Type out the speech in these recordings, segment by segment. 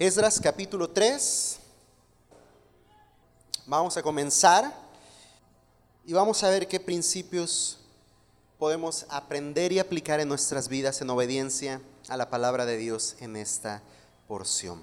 Esdras capítulo 3. Vamos a comenzar y vamos a ver qué principios podemos aprender y aplicar en nuestras vidas en obediencia a la palabra de Dios en esta porción.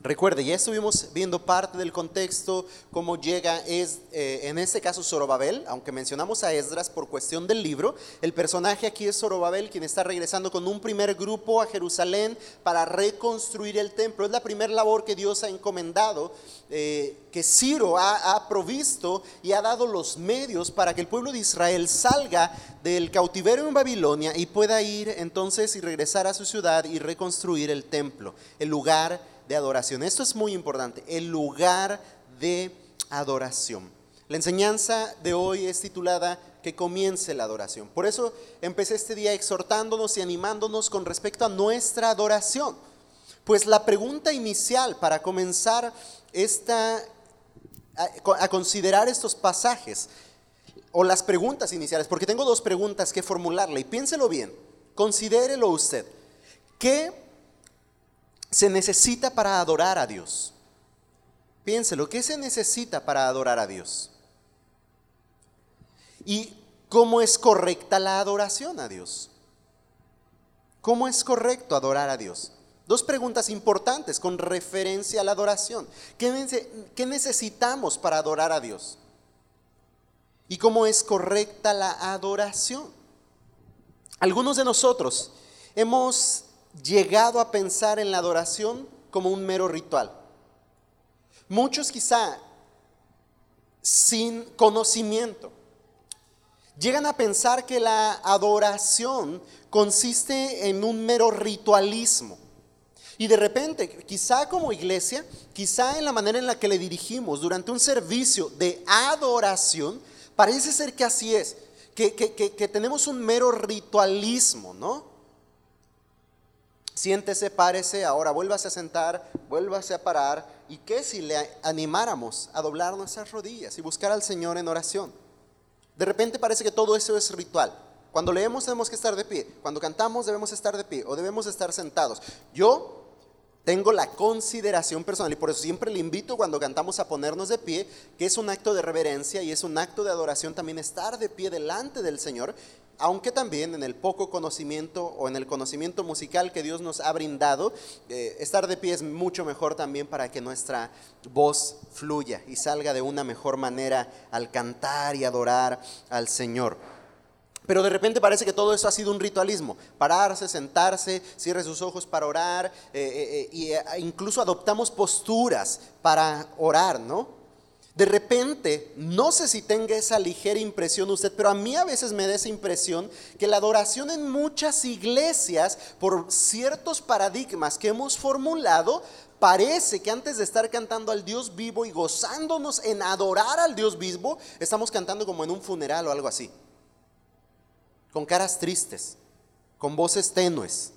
Recuerde, ya estuvimos viendo parte del contexto, cómo llega, es, eh, en este caso Zorobabel, aunque mencionamos a Esdras por cuestión del libro, el personaje aquí es Zorobabel, quien está regresando con un primer grupo a Jerusalén para reconstruir el templo. Es la primera labor que Dios ha encomendado, eh, que Ciro ha, ha provisto y ha dado los medios para que el pueblo de Israel salga del cautiverio en Babilonia y pueda ir entonces y regresar a su ciudad y reconstruir el templo, el lugar de adoración. Esto es muy importante, el lugar de adoración. La enseñanza de hoy es titulada Que comience la adoración. Por eso empecé este día exhortándonos y animándonos con respecto a nuestra adoración. Pues la pregunta inicial para comenzar esta, a, considerar estos pasajes, o las preguntas iniciales, porque tengo dos preguntas que formularle y piénselo bien, considérelo usted. ¿Qué se necesita para adorar a Dios? Piénselo, ¿qué se necesita para adorar a Dios? ¿Y cómo es correcta la adoración a Dios? ¿Cómo es correcto adorar a Dios? Dos preguntas importantes con referencia a la adoración. ¿Qué, necesitamos para adorar a Dios? ¿Y cómo es correcta la adoración? Algunos de nosotros hemos llegado a pensar en la adoración como un mero ritual. Muchos quizá sin conocimiento llegan a pensar que la adoración consiste en un mero ritualismo. Y de repente, quizá como iglesia, quizá en la manera en la que le dirigimos durante un servicio de adoración, parece ser que así es, que, que tenemos un mero ritualismo, ¿no? Siéntese, párese, ahora vuélvase a sentar, vuélvase a parar. ¿Y qué si le animáramos a doblar nuestras rodillas y buscar al Señor en oración? De repente parece que todo eso es ritual. Cuando leemos tenemos que estar de pie, cuando cantamos debemos estar de pie o debemos estar sentados. Yo tengo la consideración personal y por eso siempre le invito cuando cantamos a ponernos de pie, que es un acto de reverencia y es un acto de adoración también estar de pie delante del Señor aunque también en el poco conocimiento o en el conocimiento musical que Dios nos ha brindado, eh, estar de pie es mucho mejor también para que nuestra voz fluya y salga de una mejor manera al cantar y adorar al Señor. Pero de repente parece que todo eso ha sido un ritualismo. Pararse, sentarse, cierre sus ojos para orar, eh, e incluso adoptamos posturas para orar, ¿no? de repente, no sé si tenga esa ligera impresión usted, pero a mí a veces me da esa impresión que la adoración en muchas iglesias, por ciertos paradigmas que hemos formulado, parece que antes de estar cantando al Dios vivo y gozándonos en adorar al Dios vivo, estamos cantando como en un funeral o algo así. Con caras tristes, con voces tenues,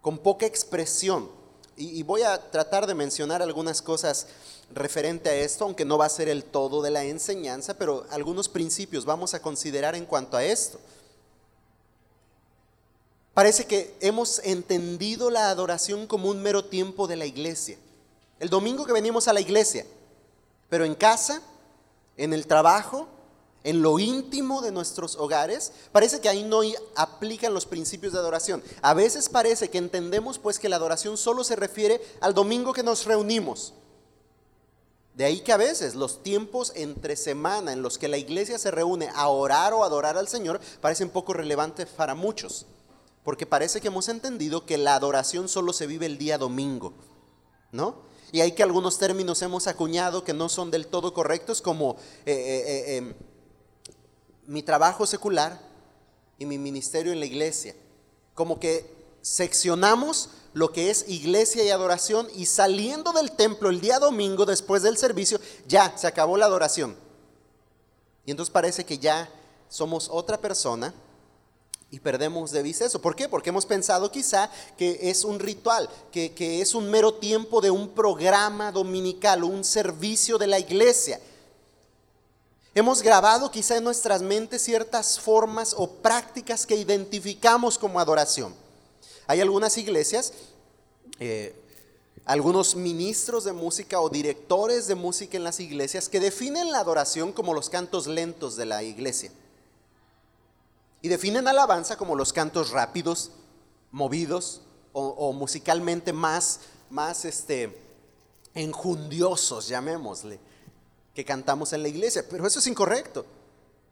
con poca expresión. Y, voy a tratar de mencionar algunas cosas referente a esto, aunque no va a ser el todo de la enseñanza, pero algunos principios vamos a considerar en cuanto a esto. Parece que hemos entendido la adoración como un mero tiempo de la iglesia. El domingo que venimos a la iglesia, pero en casa, en el trabajo, en lo íntimo de nuestros hogares, parece que ahí no aplican los principios de adoración. A veces parece que entendemos pues que la adoración solo se refiere al domingo que nos reunimos de ahí que a veces los tiempos entre semana en los que la iglesia se reúne a orar o adorar al Señor parecen poco relevantes para muchos, porque parece que hemos entendido que la adoración solo se vive el día domingo, ¿no? Y hay que algunos términos hemos acuñado que no son del todo correctos, como eh, eh, eh, em, mi trabajo secular y mi ministerio en la iglesia. Como que seccionamos lo que es iglesia y adoración y saliendo del templo el día domingo después del servicio, ya se acabó la adoración. Y entonces parece que ya somos otra persona y perdemos de vista eso. ¿Por qué? Porque hemos pensado quizá que es un ritual, que, que es un mero tiempo de un programa dominical, un servicio de la iglesia. Hemos grabado quizá en nuestras mentes ciertas formas o prácticas que identificamos como adoración. Hay algunas iglesias eh, algunos ministros de música o directores de música en las iglesias que definen la adoración como los cantos lentos de la iglesia. Y definen alabanza como los cantos rápidos, movidos o, musicalmente más, más este, enjundiosos, llamémosle, que cantamos en la iglesia. Pero eso es incorrecto.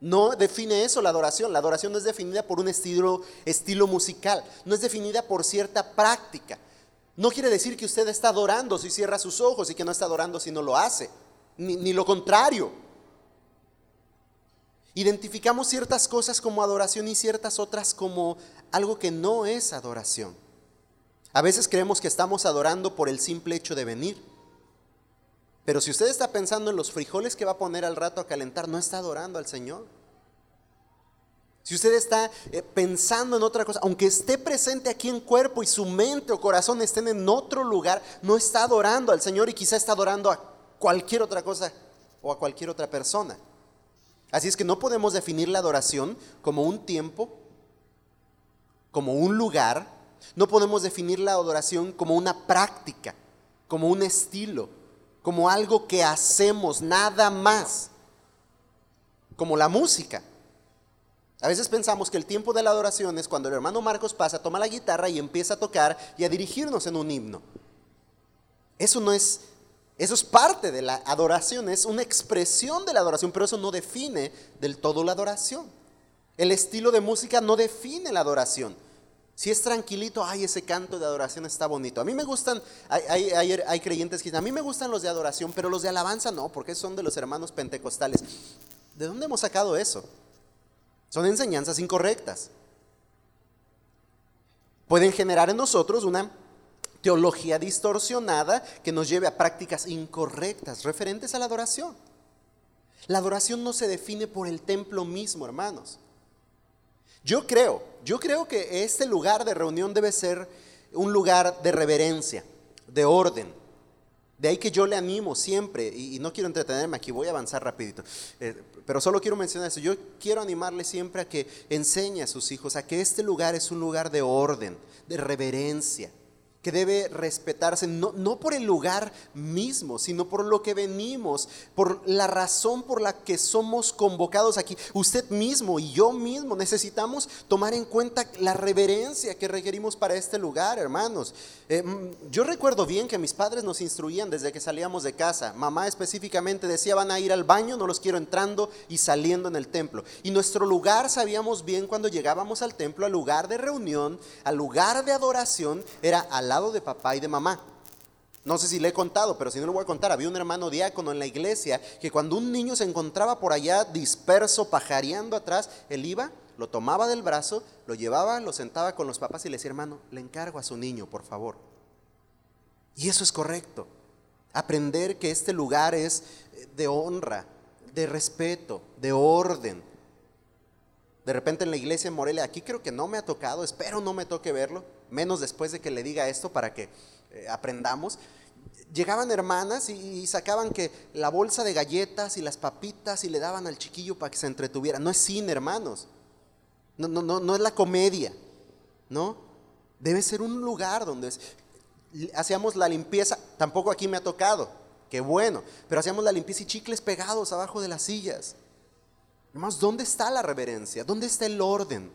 No define eso la adoración. La adoración no es definida por un estilo, estilo musical, no es definida por cierta práctica. No quiere decir que usted está adorando si cierra sus ojos y que no está adorando si no lo hace, ni, lo contrario. Identificamos ciertas cosas como adoración y ciertas otras como algo que no es adoración. A veces creemos que estamos adorando por el simple hecho de venir. Pero si usted está pensando en los frijoles que va a poner al rato a calentar, no está adorando al Señor. Si usted está eh, pensando en otra cosa, aunque esté presente aquí en cuerpo y su mente o corazón estén en otro lugar, no está adorando al Señor y quizá está adorando a cualquier otra cosa o a cualquier otra persona. Así es que no podemos definir la adoración como un tiempo, como un lugar, no podemos definir la adoración como una práctica, como un estilo, como algo que hacemos, nada más, como la música. A veces pensamos que el tiempo de la adoración es cuando el hermano Marcos pasa, toma la guitarra y empieza a tocar y a dirigirnos en un himno. Eso no es, eso es parte de la adoración, es una expresión de la adoración, pero eso no define del todo la adoración. El estilo de música no define la adoración. Si es tranquilito, ay, ese canto de adoración está bonito. A mí me gustan, hay, hay, creyentes que dicen, a mí me gustan los de adoración, pero los de alabanza no, porque son de los hermanos pentecostales. ¿De dónde hemos sacado eso? Son enseñanzas incorrectas. Pueden generar en nosotros una teología distorsionada que nos lleve a prácticas incorrectas referentes a la adoración. La adoración no se define por el templo mismo, hermanos. Yo creo, yo creo que este lugar de reunión debe ser un lugar de reverencia, de orden, de ahí que yo le animo siempre, y, no quiero entretenerme aquí, voy a avanzar rapidito, eh, pero solo quiero mencionar eso, yo quiero animarle siempre a que enseñe a sus hijos a que este lugar es un lugar de orden, de reverencia, que debe respetarse no, no, por el lugar mismo, sino por lo que venimos, por la razón por la que somos convocados aquí. Usted mismo y yo mismo necesitamos tomar en cuenta la reverencia que requerimos para este lugar, hermanos. Eh, mm, yo recuerdo bien que mis padres nos instruían desde que salíamos de casa. Mamá específicamente decía, van a ir al baño, no los quiero entrando y saliendo en el templo. Y nuestro lugar, sabíamos bien cuando llegábamos al templo, al lugar de reunión, al lugar de adoración, era al de papá y de mamá. No sé si le he contado, pero si no lo voy a contar, había un hermano diácono en la iglesia que cuando un niño se encontraba por allá disperso, pajareando atrás, él iba, lo tomaba del brazo, lo llevaba, lo sentaba con los papás y le decía, hermano, le encargo a su niño, por favor. Y eso es correcto. Aprender que este lugar es de honra, de respeto, de orden. De repente en la iglesia en Morelia, aquí creo que no me ha tocado, espero no me toque verlo, menos después de que le diga esto para que eh, aprendamos. Llegaban hermanas y, sacaban que la bolsa de galletas y las papitas y le daban al chiquillo para que se entretuviera. No es cine, hermanos. No, no, no, no es la comedia, ¿no? Debe ser un lugar donde hacíamos la limpieza, tampoco aquí me ha tocado, qué bueno, pero hacíamos la limpieza y chicles pegados abajo de las sillas. Hermanos, ¿dónde está la reverencia? ¿Dónde está el orden?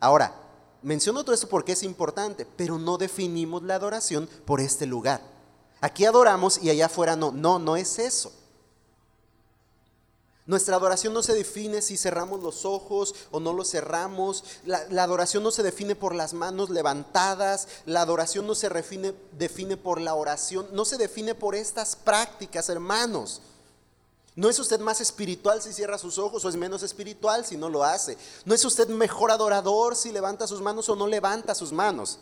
Ahora, menciono todo esto porque es importante, pero no definimos la adoración por este lugar. Aquí adoramos y allá afuera no. No, no es eso. Nuestra adoración no se define si cerramos los ojos o no los cerramos. La, adoración no se define por las manos levantadas. La adoración no se define por la oración. No se define por estas prácticas, hermanos. No es usted más espiritual si cierra sus ojos o es menos espiritual si no lo hace. No es usted mejor adorador si levanta sus manos o no levanta sus manos.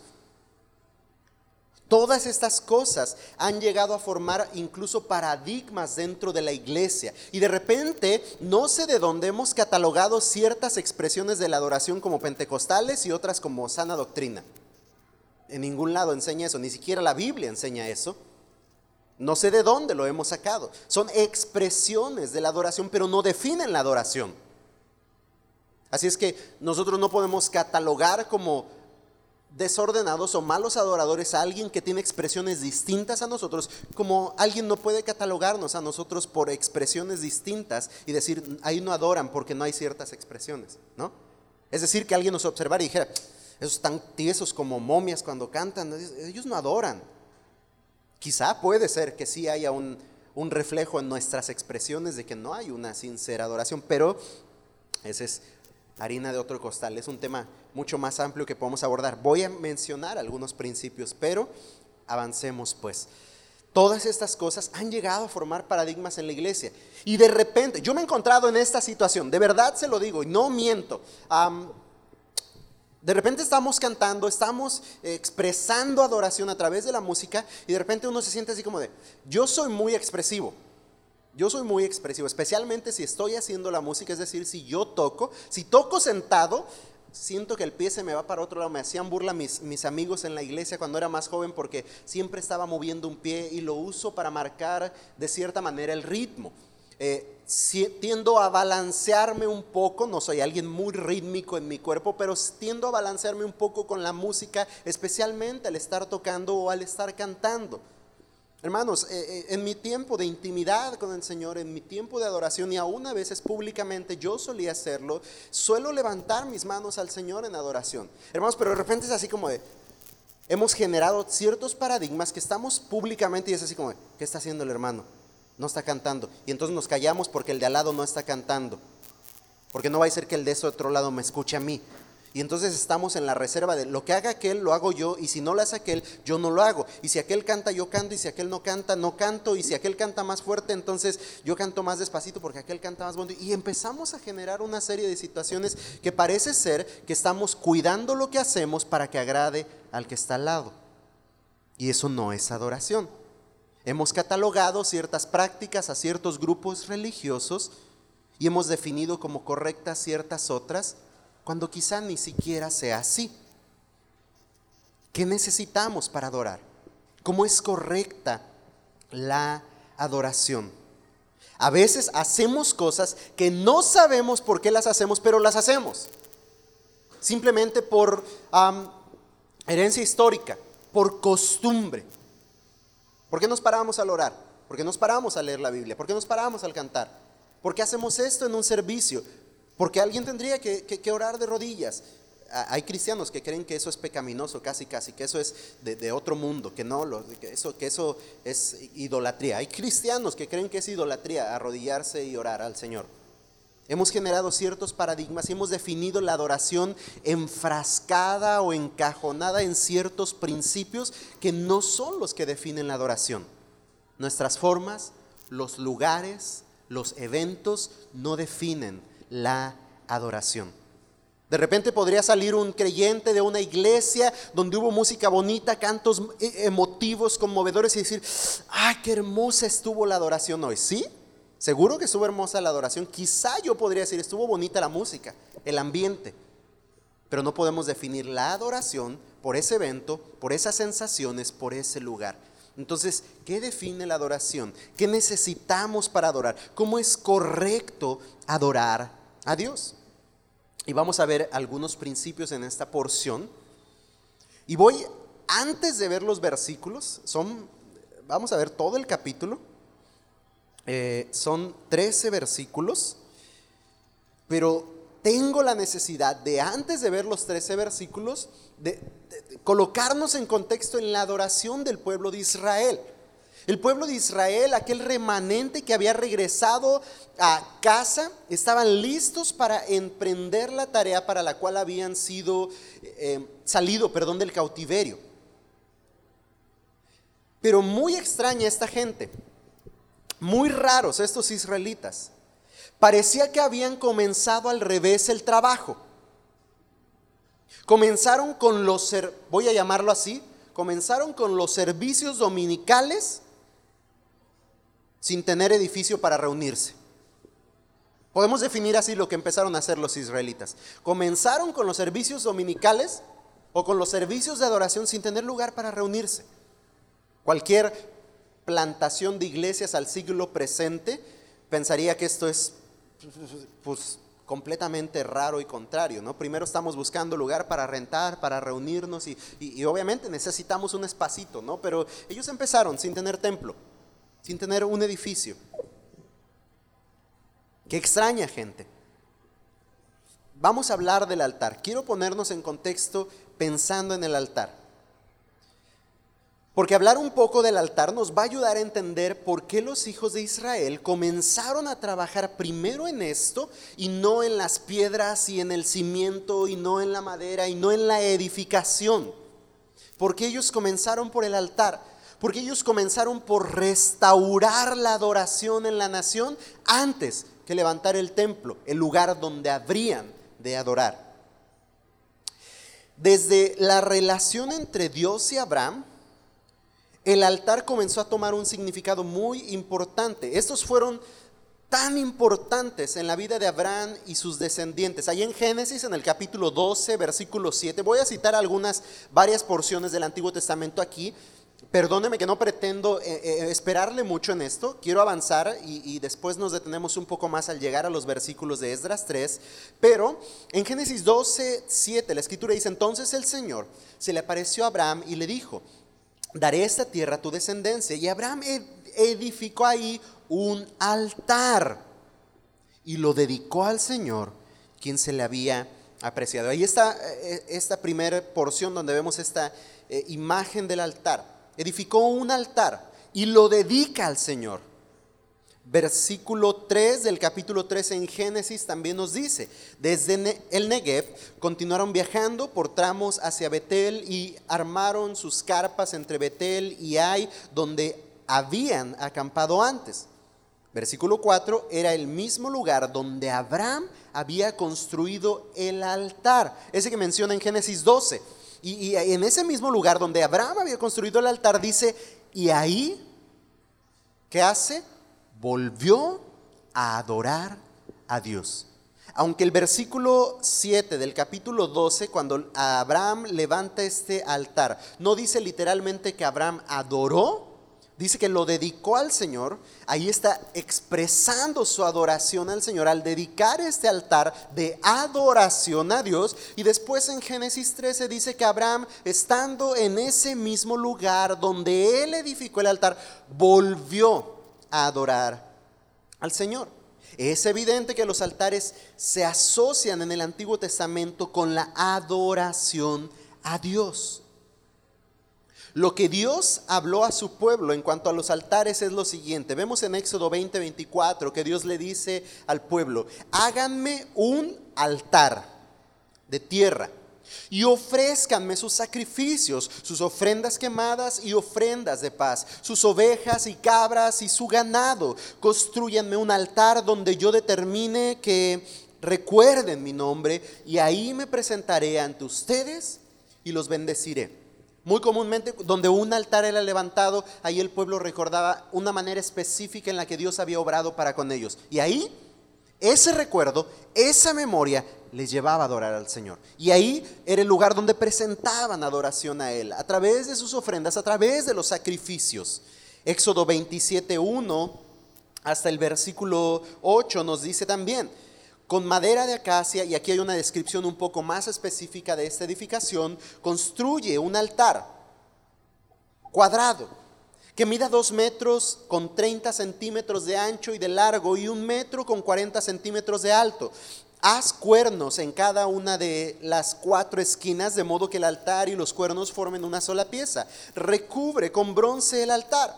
Todas estas cosas han llegado a formar incluso paradigmas dentro de la iglesia. Y de repente, no sé de dónde hemos catalogado ciertas expresiones de la adoración como pentecostales y otras como sana doctrina. En ningún lado enseña eso, ni siquiera la Biblia enseña eso. No sé de dónde lo hemos sacado. Son expresiones de la adoración, pero no definen la adoración. Así es que nosotros no podemos catalogar como desordenados o malos adoradores a alguien que tiene expresiones distintas a nosotros, como alguien no puede catalogarnos a nosotros por expresiones distintas y decir, ahí no adoran porque no hay ciertas expresiones, ¿no? Es decir, que alguien nos observara y dijera, esos están tiesos como momias cuando cantan, ellos no adoran. Quizá puede ser que sí haya un, un reflejo en nuestras expresiones de que no hay una sincera adoración, pero ese es harina de otro costal. Es un tema mucho más amplio que podemos abordar. Voy a mencionar algunos principios, pero avancemos pues. Todas estas cosas han llegado a formar paradigmas en la iglesia. Y de repente, yo me he encontrado en esta situación, de verdad se lo digo y no miento. De repente estamos cantando, estamos expresando adoración a través de la música y de repente uno se siente así como de, yo soy muy expresivo. Yo soy muy expresivo, especialmente si estoy haciendo la música, es decir, si yo toco, si toco sentado, siento que el pie se me va para otro lado. Me hacían burla mis, mis amigos en la iglesia cuando era más joven porque siempre estaba moviendo un pie y lo uso para marcar de cierta manera el ritmo. Eh, tiendo a balancearme un poco, no soy alguien muy rítmico en mi cuerpo, pero tiendo a balancearme un poco con la música, especialmente al estar tocando o al estar cantando. Hermanos, eh, eh, en mi tiempo de intimidad con el Señor, en mi tiempo de adoración y aún a veces públicamente yo solía hacerlo, suelo levantar mis manos al Señor en adoración. Hermanos, pero de repente es así como de, hemos generado ciertos paradigmas que estamos públicamente y es así como, de, ¿qué está haciendo el hermano? No está cantando. Y entonces nos callamos porque el de al lado no está cantando. Porque no va a ser que el de ese otro lado me escuche a mí. Y entonces estamos en la reserva de lo que haga aquel, lo hago yo, y si no lo hace aquel, yo no lo hago. Y si aquel canta, yo canto, y si aquel no canta, no canto, y si aquel canta más fuerte, entonces yo canto más despacito porque aquel canta más bonito. Y empezamos a generar una serie de situaciones que parece ser que estamos cuidando lo que hacemos para que agrade al que está al lado. Y eso no es adoración. Hemos catalogado ciertas prácticas a ciertos grupos religiosos y hemos definido como correctas ciertas otras cuando quizá ni siquiera sea así. ¿Qué necesitamos para adorar? ¿Cómo es correcta la adoración? A veces hacemos cosas que no sabemos por qué las hacemos, pero las hacemos. Simplemente por herencia histórica, por costumbre. ¿Por qué nos paramos al orar? ¿Por qué nos paramos a leer la Biblia? ¿Por qué nos paramos al cantar? ¿Por qué hacemos esto en un servicio? Porque alguien tendría que, orar de rodillas. Hay cristianos que creen que eso es pecaminoso, casi, casi, que eso es de, otro mundo, que no, lo, que, eso, que eso es idolatría. Hay cristianos que creen que es idolatría arrodillarse y orar al Señor. Hemos generado ciertos paradigmas y hemos definido la adoración enfrascada o encajonada en ciertos principios que no son los que definen la adoración. Nuestras formas, los lugares, los eventos no definen la adoración. De repente podría salir un creyente de una iglesia donde hubo música bonita, cantos e-, emotivos, conmovedores y decir, ay, qué hermosa estuvo la adoración hoy. ¿Sí? Seguro que estuvo hermosa la adoración. Quizá yo podría decir, estuvo bonita la música, el ambiente. Pero no podemos definir la adoración por ese evento, por esas sensaciones, por ese lugar. Entonces, ¿qué define la adoración? ¿Qué necesitamos para adorar? ¿Cómo es correcto adorar a Dios. Y vamos a ver algunos principios en esta porción. Y voy, antes de ver los versículos, son, vamos a ver todo el capítulo. Eh, son 13 versículos, pero tengo la necesidad de, antes de ver los 13 versículos, de colocarnos en contexto en la adoración del pueblo de Israel. El pueblo de Israel, aquel remanente que había regresado a casa, estaban listos para emprender la tarea para la cual habían sido eh, salido, perdón, del cautiverio. Pero muy extraña esta gente, muy raros estos israelitas. Parecía que habían comenzado al revés el trabajo. Comenzaron con los, voy a llamarlo así, comenzaron con los servicios dominicales sin tener edificio para reunirse. Podemos definir así lo que empezaron a hacer los israelitas. Comenzaron con los servicios dominicales o con los servicios de adoración sin tener lugar para reunirse. Cualquier plantación de iglesias al siglo presente pensaría que esto es pues, completamente raro y contrario, ¿no? Primero estamos buscando lugar para rentar, para reunirnos y, y, obviamente necesitamos un espacito, ¿no? Pero ellos empezaron sin tener templo, sin tener un edificio. Qué extraña gente. Vamos a hablar del altar. Quiero ponernos en contexto pensando en el altar. Porque hablar un poco del altar nos va a ayudar a entender por qué los hijos de Israel comenzaron a trabajar primero en esto y no en las piedras y en el cimiento y no en la madera y no en la edificación. Porque ellos comenzaron por el altar. Porque ellos comenzaron por restaurar la adoración en la nación antes que levantar el templo, el lugar donde habrían de adorar. Desde la relación entre Dios y Abraham, el altar comenzó a tomar un significado muy importante. Estos fueron tan importantes en la vida de Abraham y sus descendientes. Ahí en Génesis, en el capítulo 12, versículo 7, voy a citar algunas, varias porciones del Antiguo Testamento aquí. Perdóneme que no pretendo eh, eh, esperarle mucho en esto, quiero avanzar y, y, después nos detenemos un poco más al llegar a los versículos de Esdras 3, pero en Génesis 12, 7 la escritura dice, entonces el Señor se le apareció a Abraham y le dijo, daré esta tierra a tu descendencia. Y Abraham edificó ahí un altar y lo dedicó al Señor, quien se le había apreciado. Ahí está eh, esta primera porción donde vemos esta eh, imagen del altar. Edificó un altar y lo dedica al Señor versículo 3 del capítulo 3 en Génesis también nos dice, desde el Negev continuaron viajando por tramos hacia Betel y armaron sus carpas entre Betel y Ai, donde habían acampado antes. Versículo 4 era el mismo lugar donde Abraham había construido el altar, ese que menciona en Génesis 12. Y, y en ese mismo lugar donde Abraham había construido el altar dice, y ahí, ¿qué hace? Volvió a adorar a Dios. Aunque el versículo 7 del capítulo 12, cuando Abraham levanta este altar, no dice literalmente que Abraham adoró, dice que lo dedicó al Señor, ahí está expresando su adoración al Señor al dedicar este altar de adoración a Dios. Y después en Génesis 13 dice que Abraham, estando en ese mismo lugar donde él edificó el altar, volvió adorar al Señor. Es evidente que los altares se asocian en el Antiguo Testamento con la adoración a Dios. Lo que Dios habló a su pueblo en cuanto a los altares es lo siguiente. Vemos en Éxodo 20, 24 que Dios le dice al pueblo, háganme un altar de tierra y ofrézcanme sus sacrificios, sus ofrendas quemadas y ofrendas de paz, sus ovejas y cabras y su ganado. Construyanme un altar donde yo determine que recuerden mi nombre y ahí me presentaré ante ustedes y los bendeciré. Muy comúnmente, donde un altar era levantado, ahí el pueblo recordaba una manera específica en la que Dios había obrado para con ellos. Y ahí, ese recuerdo, esa memoria les llevaba a adorar al Señor. Y ahí era el lugar donde presentaban adoración a Él, a través de sus ofrendas, a través de los sacrificios. Éxodo 27.1 hasta el versículo 8 nos dice también, con madera de acacia, y aquí hay una descripción un poco más específica de esta edificación, construye un altar cuadrado que mida dos metros con 30 centímetros de ancho y de largo y un metro con 40 centímetros de alto. Haz cuernos en cada una de las cuatro esquinas, de modo que el altar y los cuernos formen una sola pieza. Recubre con bronce el altar.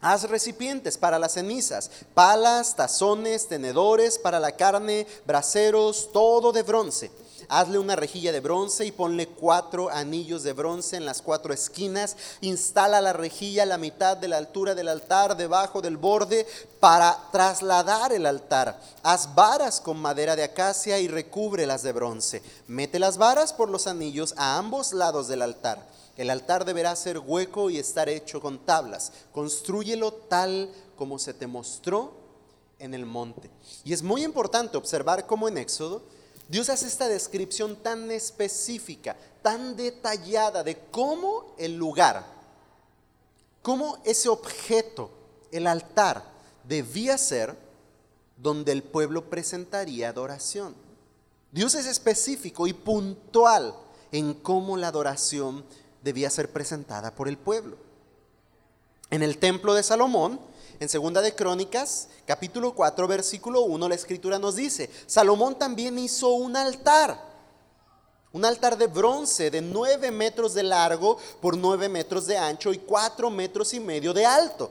Haz recipientes para las cenizas, palas, tazones, tenedores para la carne, braseros, todo de bronce Hazle una rejilla de bronce y ponle cuatro anillos de bronce en las cuatro esquinas. Instala la rejilla a la mitad de la altura del altar, debajo del borde, para trasladar el altar. Haz varas con madera de acacia y recúbrelas de bronce. Mete las varas por los anillos a ambos lados del altar. El altar deberá ser hueco y estar hecho con tablas. Construyelo tal como se te mostró en el monte. Y es muy importante observar cómo en Éxodo Dios hace esta descripción tan específica, tan detallada de cómo el lugar, cómo ese objeto, el altar, debía ser donde el pueblo presentaría adoración. Dios es específico y puntual en cómo la adoración debía ser presentada por el pueblo. En el templo de Salomón, en Segunda de Crónicas, capítulo 4, versículo 1, la escritura nos dice, Salomón también hizo un altar, un altar de bronce de 9 metros de largo por 9 metros de ancho y 4 metros y medio de alto.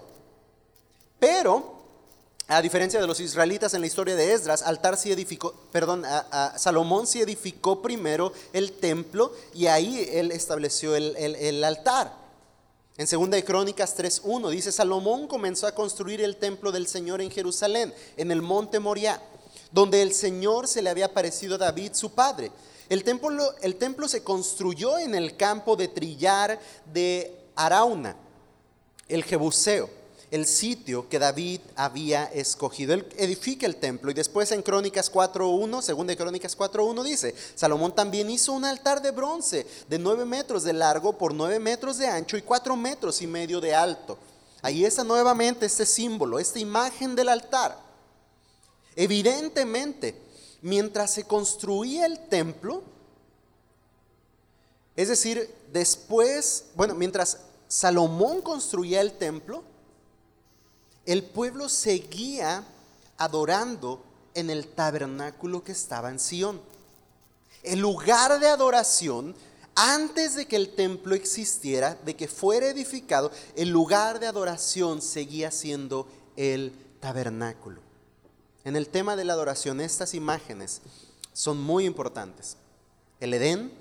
Pero a diferencia de los israelitas en la historia de Esdras, altar sí edificó, perdón, Salomón sí edificó primero el templo y ahí él estableció el, el altar. En 2 de Crónicas 3.1 dice, Salomón comenzó a construir el templo del Señor en Jerusalén, en el monte Moriah, donde el Señor se le había aparecido a David, su padre. El templo, el templo se construyó en el campo de trillar de Arauna, el Jebuseo el sitio que David había escogido. Él edifica el templo y después en Crónicas 4.1, según de Crónicas 4.1 dice, Salomón también hizo un altar de bronce de 9 metros de largo por 9 metros de ancho y 4 metros y medio de alto. Ahí está nuevamente este símbolo, esta imagen del altar. Evidentemente, mientras se construía el templo, es decir, después, bueno, mientras Salomón construía el templo, el pueblo seguía adorando en el tabernáculo que estaba en Sión. El lugar de adoración, antes de que el templo existiera, de que fuera edificado, el lugar de adoración seguía siendo el tabernáculo. En el tema de la adoración, estas imágenes son muy importantes. El Edén,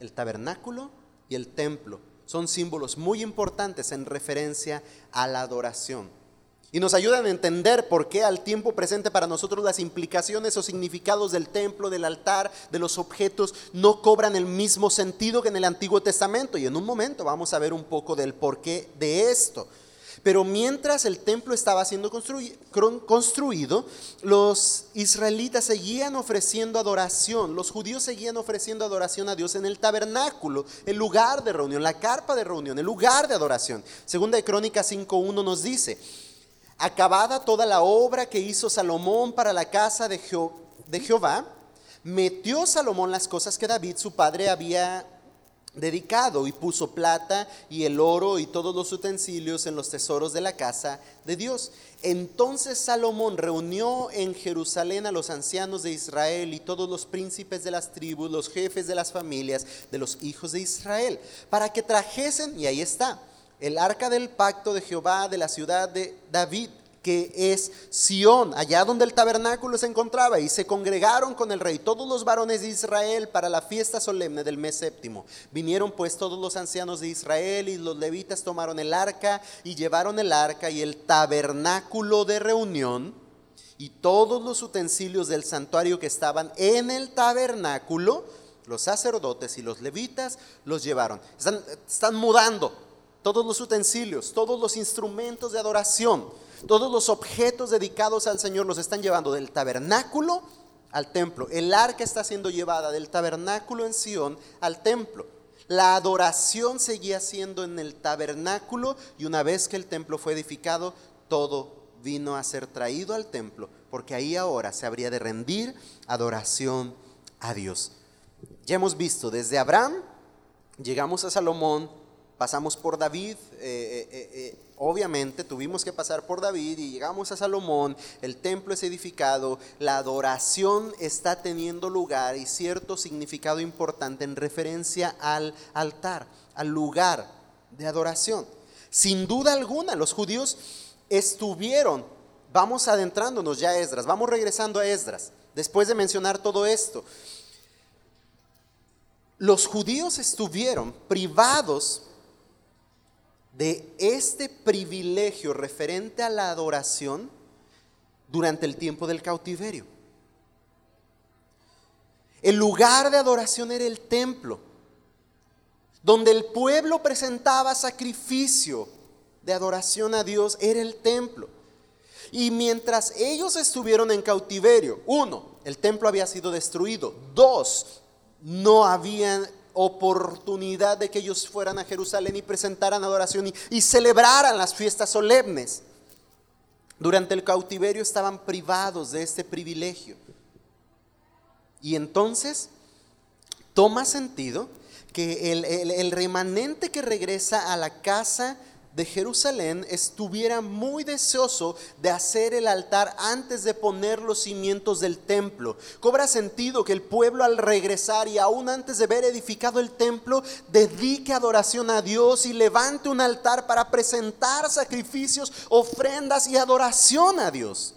el tabernáculo y el templo son símbolos muy importantes en referencia a la adoración y nos ayudan a entender por qué al tiempo presente para nosotros las implicaciones o significados del templo, del altar, de los objetos no cobran el mismo sentido que en el Antiguo Testamento. Y en un momento vamos a ver un poco del porqué de esto. Pero mientras el templo estaba siendo construido, los israelitas seguían ofreciendo adoración, los judíos seguían ofreciendo adoración a Dios en el tabernáculo, el lugar de reunión, la carpa de reunión, el lugar de adoración. Segunda de Crónicas 5.1 nos dice, acabada toda la obra que hizo Salomón para la casa de, Jehová, metió Salomón las cosas que David su padre había dedicado y puso plata y el oro y todos los utensilios en los tesoros de la casa de Dios. Entonces Salomón reunió en Jerusalén a los ancianos de Israel y todos los príncipes de las tribus, los jefes de las familias de los hijos de Israel, para que trajesen, y ahí está, el arca del pacto de Jehová de la ciudad de David, que es Sión, allá donde el tabernáculo se encontraba, y se congregaron con el rey todos los varones de Israel para la fiesta solemne del mes séptimo. Vinieron pues todos los ancianos de Israel y los levitas tomaron el arca y llevaron el arca y el tabernáculo de reunión y todos los utensilios del santuario que estaban en el tabernáculo, los sacerdotes y los levitas los llevaron. Están, están mudando todos los utensilios, todos los instrumentos de adoración, todos los objetos dedicados al Señor los están llevando del tabernáculo al templo. El arca está siendo llevada del tabernáculo en Sión al templo. La adoración seguía siendo en el tabernáculo y una vez que el templo fue edificado, todo vino a ser traído al templo, porque ahí ahora se habría de rendir adoración a Dios. Ya hemos visto desde Abraham, llegamos a Salomón, pasamos por David, eh, eh, eh, obviamente tuvimos que pasar por David y llegamos a Salomón, el templo es edificado, la adoración está teniendo lugar y cierto significado importante en referencia al altar, al lugar de adoración. Sin duda alguna, los judíos estuvieron, vamos adentrándonos ya a Esdras, vamos regresando a Esdras, después de mencionar todo esto. Los judíos estuvieron privados de este privilegio referente a la adoración durante el tiempo del cautiverio. El lugar de adoración era el templo, donde el pueblo presentaba sacrificio de adoración a Dios, era el templo. Y mientras ellos estuvieron en cautiverio, uno, el templo había sido destruido, dos, no habían oportunidad de que ellos fueran a Jerusalén y presentaran adoración y, celebraran las fiestas solemnes. Durante el cautiverio estaban privados de este privilegio. Y entonces toma sentido que el, remanente que regresa a la casa de Jerusalén estuviera muy deseoso de hacer el altar antes de poner los cimientos del templo. Cobra sentido que el pueblo al regresar y aún antes de ver edificado el templo, dedique adoración a Dios y levante un altar para presentar sacrificios, ofrendas y adoración a Dios.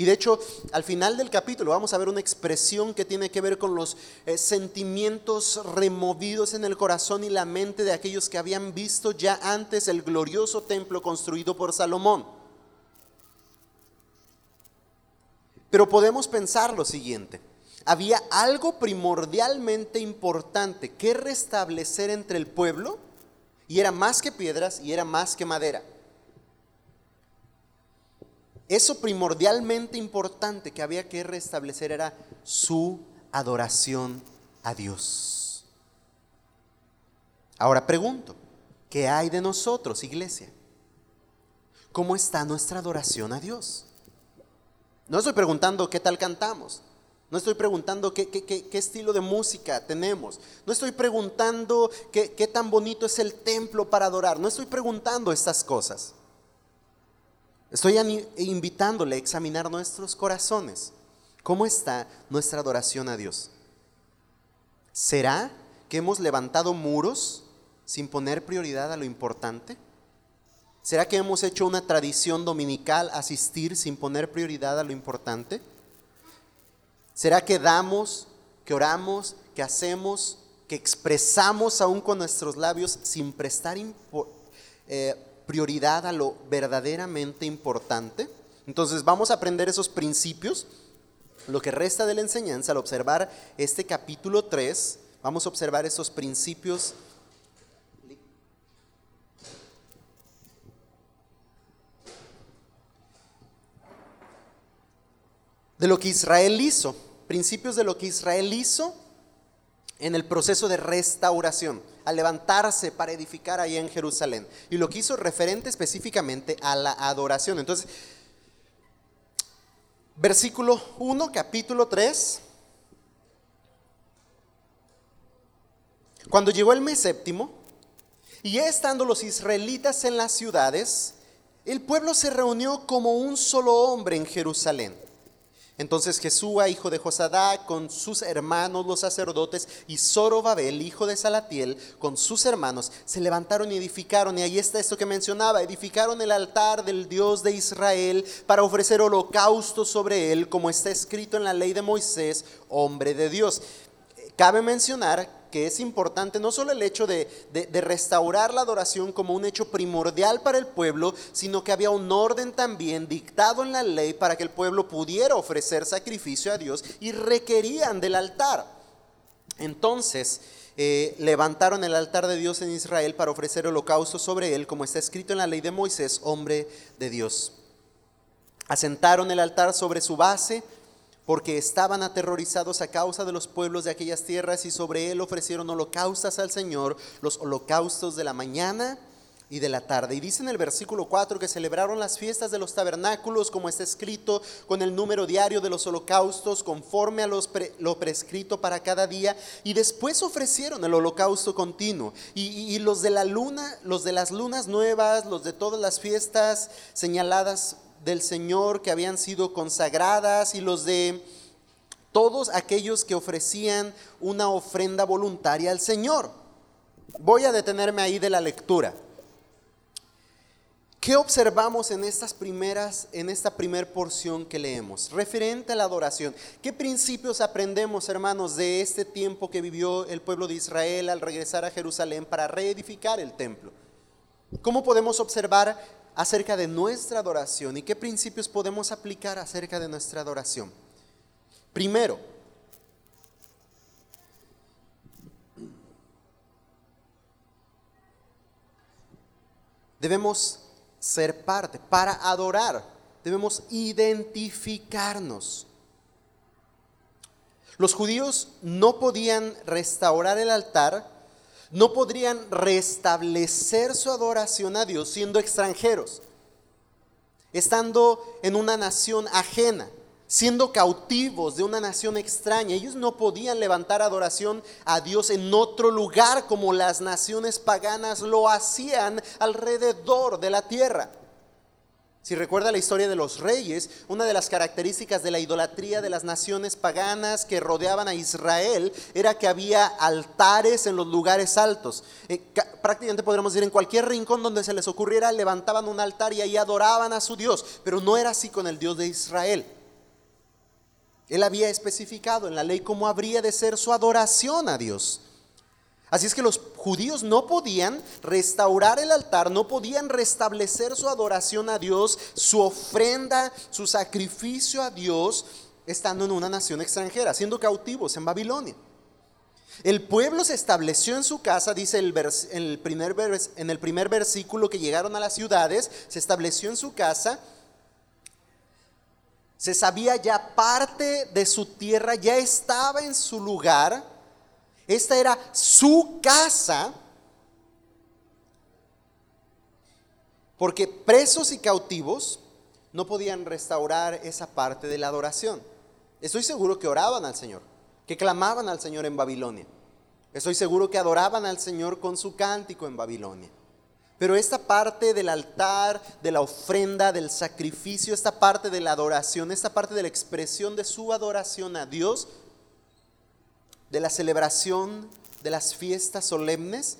Y de hecho, al final del capítulo vamos a ver una expresión que tiene que ver con los eh, sentimientos removidos en el corazón y la mente de aquellos que habían visto ya antes el glorioso templo construido por Salomón. Pero podemos pensar lo siguiente. Había algo primordialmente importante que restablecer entre el pueblo y era más que piedras y era más que madera. Eso primordialmente importante que había que restablecer era su adoración a Dios. Ahora pregunto, ¿qué hay de nosotros, iglesia? ¿Cómo está nuestra adoración a Dios? No estoy preguntando qué tal cantamos. No estoy preguntando qué, qué, estilo de música tenemos. No estoy preguntando qué, qué tan bonito es el templo para adorar. No estoy preguntando estas cosas. Estoy invitándole a examinar nuestros corazones. ¿Cómo está nuestra adoración a Dios? ¿Será que hemos levantado muros sin poner prioridad a lo importante? ¿Será que hemos hecho una tradición dominical asistir sin poner prioridad a lo importante? ¿Será que damos, que oramos, que hacemos, que expresamos aún con nuestros labios sin prestar eh, prioridad a lo verdaderamente importante. Entonces vamos a aprender esos principios. Lo que resta de la enseñanza al observar este capítulo 3, vamos a observar esos principios de lo que Israel hizo, principios de lo que Israel hizo en el proceso de restauración a levantarse para edificar ahí en Jerusalén. Y lo que hizo referente específicamente a la adoración. Entonces, versículo 1, capítulo 3. Cuando llegó el mes séptimo, y ya estando los israelitas en las ciudades, el pueblo se reunió como un solo hombre en Jerusalén. Entonces Jesúa, hijo de Josadá, con sus hermanos los sacerdotes, y Zorobabel, hijo de Salatiel, con sus hermanos, se levantaron y edificaron, y ahí está esto que mencionaba, edificaron el altar del Dios de Israel para ofrecer holocausto sobre él, como está escrito en la ley de Moisés, hombre de Dios. Cabe mencionar que es importante no solo el hecho de, restaurar la adoración como un hecho primordial para el pueblo, sino que había un orden también dictado en la ley para que el pueblo pudiera ofrecer sacrificio a Dios y requerían del altar. Entonces, eh, levantaron el altar de Dios en Israel para ofrecer holocausto sobre él, como está escrito en la ley de Moisés, hombre de Dios. Asentaron el altar sobre su base, porque estaban aterrorizados a causa de los pueblos de aquellas tierras y sobre él ofrecieron holocaustos al Señor, los holocaustos de la mañana y de la tarde. Y dice en el versículo 4 que celebraron las fiestas de los tabernáculos como está escrito con el número diario de los holocaustos conforme a los lo prescrito para cada día y después ofrecieron el holocausto continuo. Y, y los de la luna, los de las lunas nuevas, los de todas las fiestas señaladas del Señor que habían sido consagradas y los de todos aquellos que ofrecían una ofrenda voluntaria al Señor. Voy a detenerme ahí de la lectura. ¿Qué observamos en estas primeras en esta primera porción que leemos referente a la adoración? ¿Qué principios aprendemos, hermanos, de este tiempo que vivió el pueblo de Israel al regresar a Jerusalén para reedificar el templo? ¿Cómo podemos observar acerca de nuestra adoración y qué principios podemos aplicar acerca de nuestra adoración. Primero, debemos ser parte, para adorar, debemos identificarnos. Los judíos no podían restaurar el altar no podrían restablecer su adoración a Dios siendo extranjeros. estando en una nación ajena, siendo cautivos de una nación extraña. Ellos no podían levantar adoración a Dios en otro lugar como las naciones paganas lo hacían alrededor de la tierra. Si recuerda la historia de los reyes, una de las características de la idolatría de las naciones paganas que rodeaban a Israel era que había altares en los lugares altos. Eh, prácticamente podríamos decir en cualquier rincón donde se les ocurriera levantaban un altar y ahí adoraban a su Dios, pero no era así con el Dios de Israel. Él había especificado en la ley cómo habría de ser su adoración a Dios. Así es que los judíos no podían restaurar el altar, no podían restablecer su adoración a Dios, su ofrenda, su sacrificio a Dios, estando en una nación extranjera, siendo cautivos en Babilonia. El pueblo se estableció en su casa, dice el en, el primer en el primer versículo que llegaron a las ciudades, se estableció en su casa, se sabía ya parte de su tierra, ya estaba en su lugar, esta era su casa. Porque presos y cautivos no podían restaurar esa parte de la adoración. Estoy seguro que oraban al Señor, que clamaban al Señor en Babilonia. Estoy seguro que adoraban al Señor con su cántico en Babilonia. Pero esta parte del altar, de la ofrenda, del sacrificio, esta parte de la adoración, esta parte de la expresión de su adoración a Dios, de la celebración de las fiestas solemnes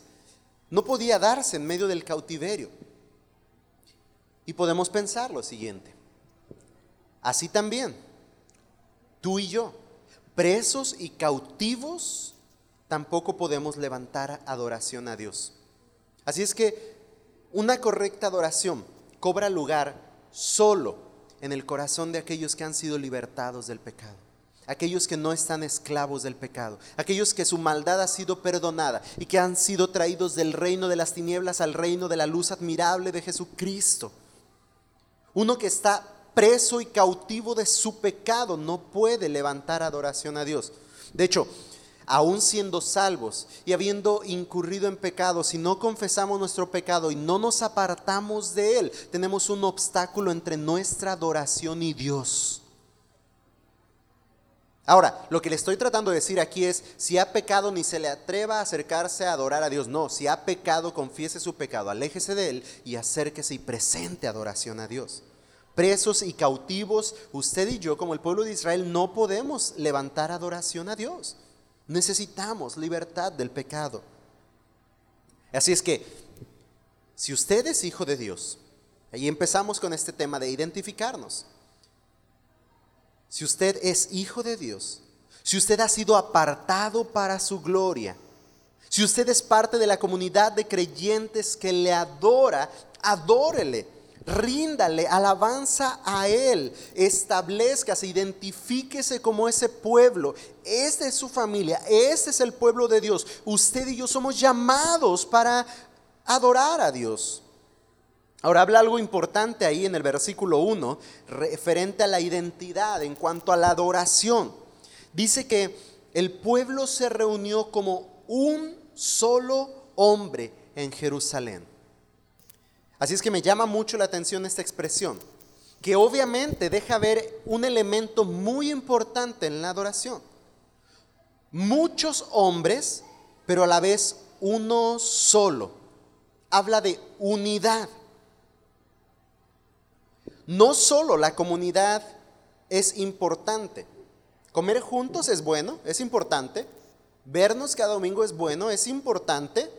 no podía darse en medio del cautiverio. Y podemos pensar lo siguiente. Así también, tú y yo, presos y cautivos, tampoco podemos levantar adoración a Dios. Así es que una correcta adoración cobra lugar solo en el corazón de aquellos que han sido libertados del pecado aquellos que no están esclavos del pecado, aquellos que su maldad ha sido perdonada y que han sido traídos del reino de las tinieblas al reino de la luz admirable de Jesucristo. Uno que está preso y cautivo de su pecado no puede levantar adoración a Dios. De hecho, aún siendo salvos y habiendo incurrido en pecado, si no confesamos nuestro pecado y no nos apartamos de él, tenemos un obstáculo entre nuestra adoración y Dios. Ahora, lo que le estoy tratando de decir aquí es, si ha pecado ni se le atreva a acercarse a adorar a Dios. No, si ha pecado, confiese su pecado, aléjese de él y acérquese y presente adoración a Dios. Presos y cautivos, usted y yo como el pueblo de Israel no podemos levantar adoración a Dios. Necesitamos libertad del pecado. Así es que, si usted es hijo de Dios, ahí empezamos con este tema de identificarnos si usted es hijo de Dios, si usted ha sido apartado para su gloria, si usted es parte de la comunidad de creyentes que le adora, adórele, ríndale alabanza a Él, establezcase, identifíquese como ese pueblo. Esta es su familia, este es el pueblo de Dios. Usted y yo somos llamados para adorar a Dios. Ahora habla algo importante ahí en el versículo 1, referente a la identidad en cuanto a la adoración. Dice que el pueblo se reunió como un solo hombre en Jerusalén. Así es que me llama mucho la atención esta expresión, que obviamente deja ver un elemento muy importante en la adoración. Muchos hombres, pero a la vez uno solo. Habla de unidad. No solo la comunidad es importante. Comer juntos es bueno, es importante. Vernos cada domingo es bueno, es importante.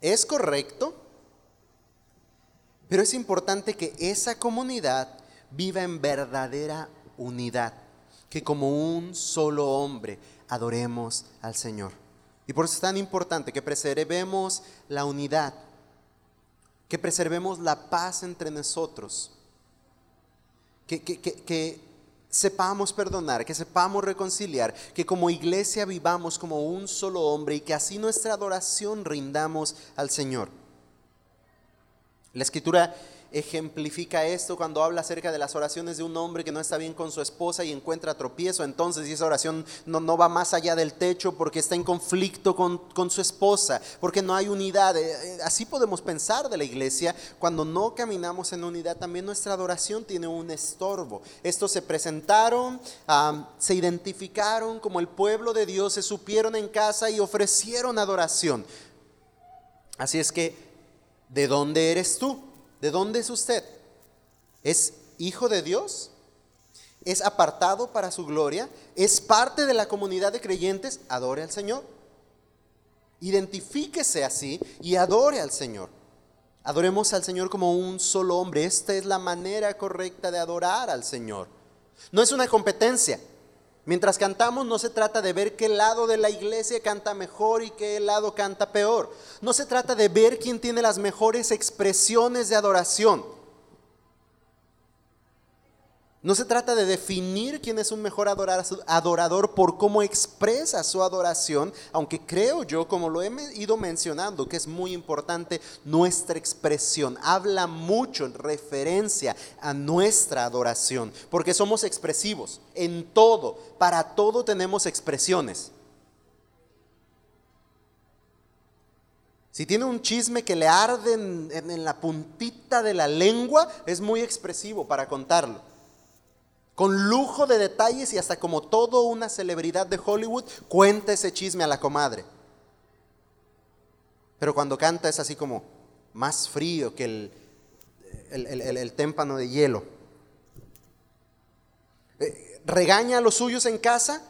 Es correcto. Pero es importante que esa comunidad viva en verdadera unidad. Que como un solo hombre adoremos al Señor. Y por eso es tan importante que preservemos la unidad que preservemos la paz entre nosotros, que, que, sepamos perdonar, que sepamos reconciliar, que como iglesia vivamos como un solo hombre y que así nuestra adoración rindamos al Señor. La escritura ejemplifica esto cuando habla acerca de las oraciones de un hombre que no está bien con su esposa y encuentra tropiezo. Entonces, esa oración no, no va más allá del techo porque está en conflicto con, con su esposa, porque no hay unidad. Eh, eh, así podemos pensar de la iglesia. Cuando no caminamos en unidad, también nuestra adoración tiene un estorbo. Estos se presentaron, se identificaron como el pueblo de Dios, se supieron en casa y ofrecieron adoración. Así es que, ¿de dónde eres tú? ¿De dónde es usted? ¿Es hijo de Dios? ¿Es apartado para su gloria? ¿Es parte de la comunidad de creyentes? Adore al Señor. Identifíquese así y adore al Señor. Adoremos al Señor como un solo hombre. Esta es la manera correcta de adorar al Señor. No es una competencia. Mientras cantamos no se trata de ver qué lado de la iglesia canta mejor y qué lado canta peor. No se trata de ver quién tiene las mejores expresiones de adoración. No se trata de definir quién es un mejor adorador por cómo expresa su adoración, aunque creo yo, como lo he ido mencionando, que es muy importante nuestra expresión. Habla mucho en referencia a nuestra adoración, porque somos expresivos en todo, para todo tenemos expresiones. Si tiene un chisme que le arde en, la puntita de la lengua, es muy expresivo para contarlo con lujo de detalles y hasta como todo una celebridad de Hollywood, cuenta ese chisme a la comadre. Pero cuando canta es así como más frío que el, el, témpano de hielo. Eh, regaña a los suyos en casa,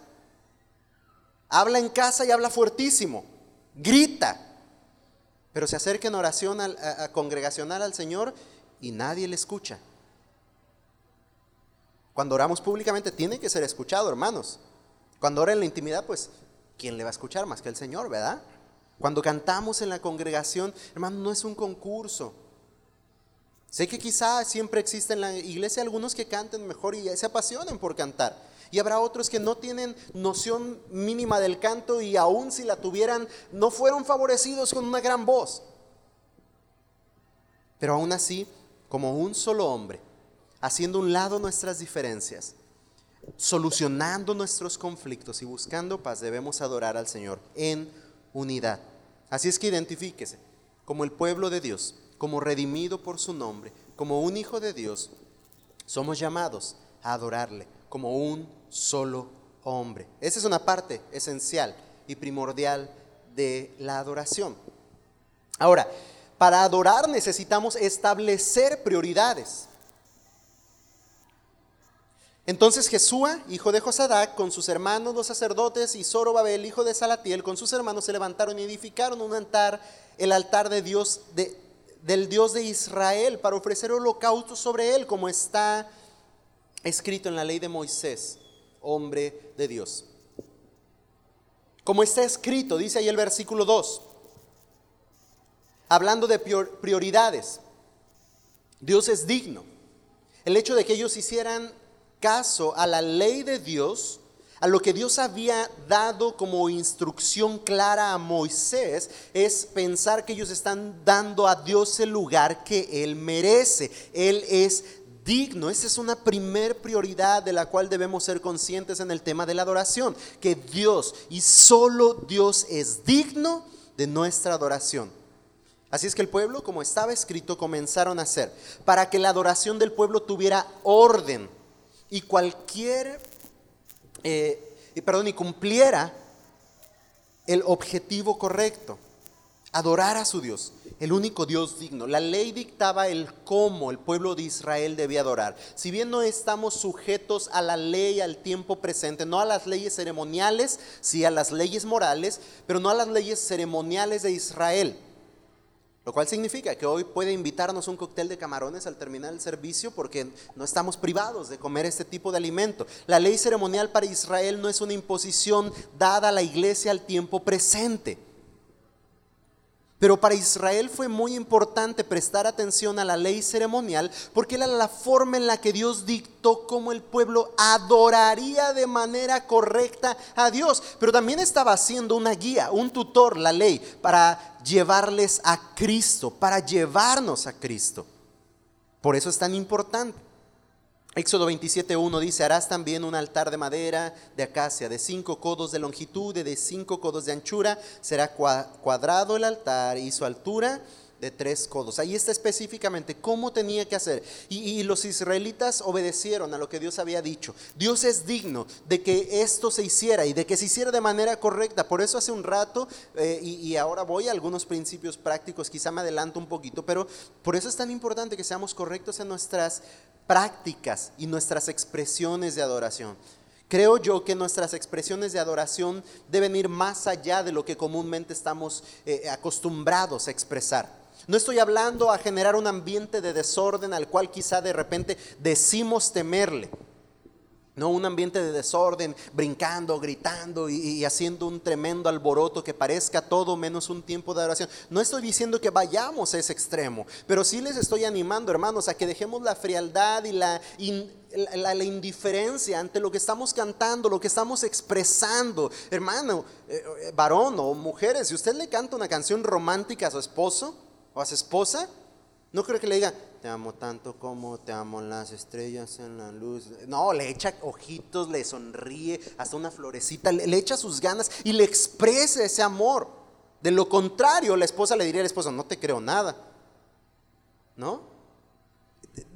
habla en casa y habla fuertísimo, grita, pero se acerca en oración a, congregacional al Señor y nadie le escucha. Cuando oramos públicamente tiene que ser escuchado, hermanos. Cuando ora en la intimidad, pues, ¿quién le va a escuchar más que el Señor, verdad? Cuando cantamos en la congregación, hermano, no es un concurso. Sé que quizá siempre existe en la iglesia algunos que canten mejor y se apasionen por cantar. Y habrá otros que no tienen noción mínima del canto y aún si la tuvieran, no fueron favorecidos con una gran voz. Pero aún así, como un solo hombre, haciendo un lado nuestras diferencias, solucionando nuestros conflictos y buscando paz, debemos adorar al Señor en unidad. Así es que identifíquese como el pueblo de Dios, como redimido por su nombre, como un hijo de Dios. Somos llamados a adorarle como un solo hombre. Esa es una parte esencial y primordial de la adoración. Ahora, para adorar necesitamos establecer prioridades. Entonces Jesúa, hijo de Josadac, con sus hermanos los sacerdotes, y Zorobabel, hijo de Salatiel, con sus hermanos se levantaron y edificaron un altar, el altar de Dios, del Dios de Israel, para ofrecer holocausto sobre él, como está escrito en la ley de Moisés, hombre de Dios. Como está escrito, dice ahí el versículo 2, hablando de prioridades, Dios es digno. El hecho de que ellos hicieran caso a la ley de Dios, a lo que Dios había dado como instrucción clara a Moisés, es pensar que ellos están dando a Dios el lugar que Él merece. Él es digno. Esa es una primer prioridad de la cual debemos ser conscientes en el tema de la adoración, que Dios y solo Dios es digno de nuestra adoración. Así es que el pueblo, como estaba escrito, comenzaron a hacer, para que la adoración del pueblo tuviera orden y cualquier, eh, perdón, y cumpliera el objetivo correcto, adorar a su Dios, el único Dios digno. La ley dictaba el cómo el pueblo de Israel debía adorar. Si bien no estamos sujetos a la ley al tiempo presente, no a las leyes ceremoniales, sí a las leyes morales, pero no a las leyes ceremoniales de Israel. Lo cual significa que hoy puede invitarnos un cóctel de camarones al terminar el servicio porque no estamos privados de comer este tipo de alimento. La ley ceremonial para Israel no es una imposición dada a la iglesia al tiempo presente. Pero para Israel fue muy importante prestar atención a la ley ceremonial porque era la forma en la que Dios dictó cómo el pueblo adoraría de manera correcta a Dios. Pero también estaba haciendo una guía, un tutor, la ley, para llevarles a Cristo, para llevarnos a Cristo. Por eso es tan importante. Éxodo 27.1 dice, harás también un altar de madera de acacia de cinco codos de longitud y de cinco codos de anchura. Será cuadrado el altar y su altura de tres codos. Ahí está específicamente cómo tenía que hacer. Y, los israelitas obedecieron a lo que Dios había dicho. Dios es digno de que esto se hiciera y de que se hiciera de manera correcta. Por eso hace un rato, eh, y, ahora voy a algunos principios prácticos, quizá me adelanto un poquito, pero por eso es tan importante que seamos correctos en nuestras prácticas y nuestras expresiones de adoración. Creo yo que nuestras expresiones de adoración deben ir más allá de lo que comúnmente estamos eh, acostumbrados a expresar. No estoy hablando a generar un ambiente de desorden al cual quizá de repente decimos temerle. No un ambiente de desorden, brincando, gritando y, haciendo un tremendo alboroto que parezca todo menos un tiempo de adoración. No estoy diciendo que vayamos a ese extremo, pero sí les estoy animando, hermanos, a que dejemos la frialdad y la, la, indiferencia ante lo que estamos cantando, lo que estamos expresando. Hermano, eh, varón o mujeres, si usted le canta una canción romántica a su esposo, o a su esposa, no creo que le diga, te amo tanto como te amo las estrellas en la luz. No, le echa ojitos, le sonríe, hasta una florecita, le, echa sus ganas y le expresa ese amor. De lo contrario, la esposa le diría al esposo, no te creo nada. ¿No?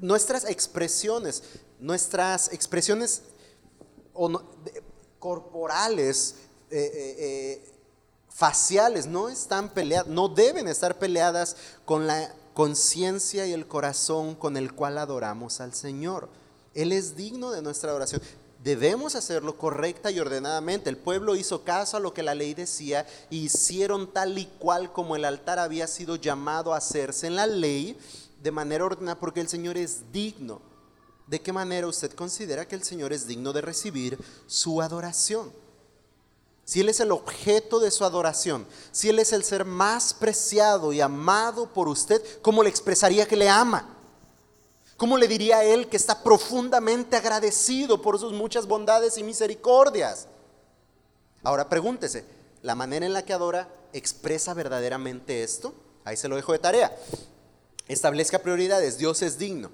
Nuestras expresiones, nuestras expresiones corporales, eh, eh, eh, faciales no están peleadas, no deben estar peleadas con la conciencia y el corazón con el cual adoramos al Señor. Él es digno de nuestra adoración. Debemos hacerlo correcta y ordenadamente. El pueblo hizo caso a lo que la ley decía y hicieron tal y cual como el altar había sido llamado a hacerse en la ley de manera ordenada porque el Señor es digno. ¿De qué manera usted considera que el Señor es digno de recibir su adoración? Si Él es el objeto de su adoración, si Él es el ser más preciado y amado por usted, ¿cómo le expresaría que le ama? ¿Cómo le diría a Él que está profundamente agradecido por sus muchas bondades y misericordias? Ahora pregúntese, ¿la manera en la que adora expresa verdaderamente esto? Ahí se lo dejo de tarea. Establezca prioridades, Dios es digno.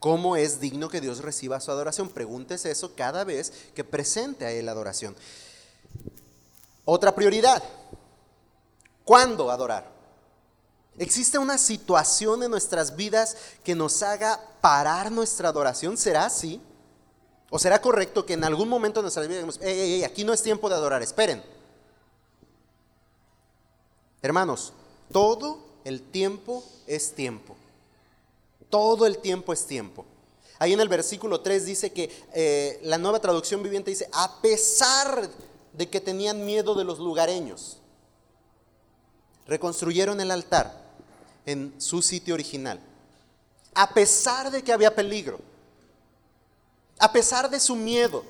¿Cómo es digno que Dios reciba su adoración? Pregúntese eso cada vez que presente a Él adoración. Otra prioridad. ¿Cuándo adorar? ¿Existe una situación en nuestras vidas que nos haga parar nuestra adoración? ¿Será así? ¿O será correcto que en algún momento de nuestra vida digamos, aquí no es tiempo de adorar, esperen? Hermanos, todo el tiempo es tiempo. Todo el tiempo es tiempo. Ahí en el versículo 3 dice que eh, la nueva traducción viviente dice, a pesar de que tenían miedo de los lugareños. Reconstruyeron el altar en su sitio original, a pesar de que había peligro, a pesar de su miedo,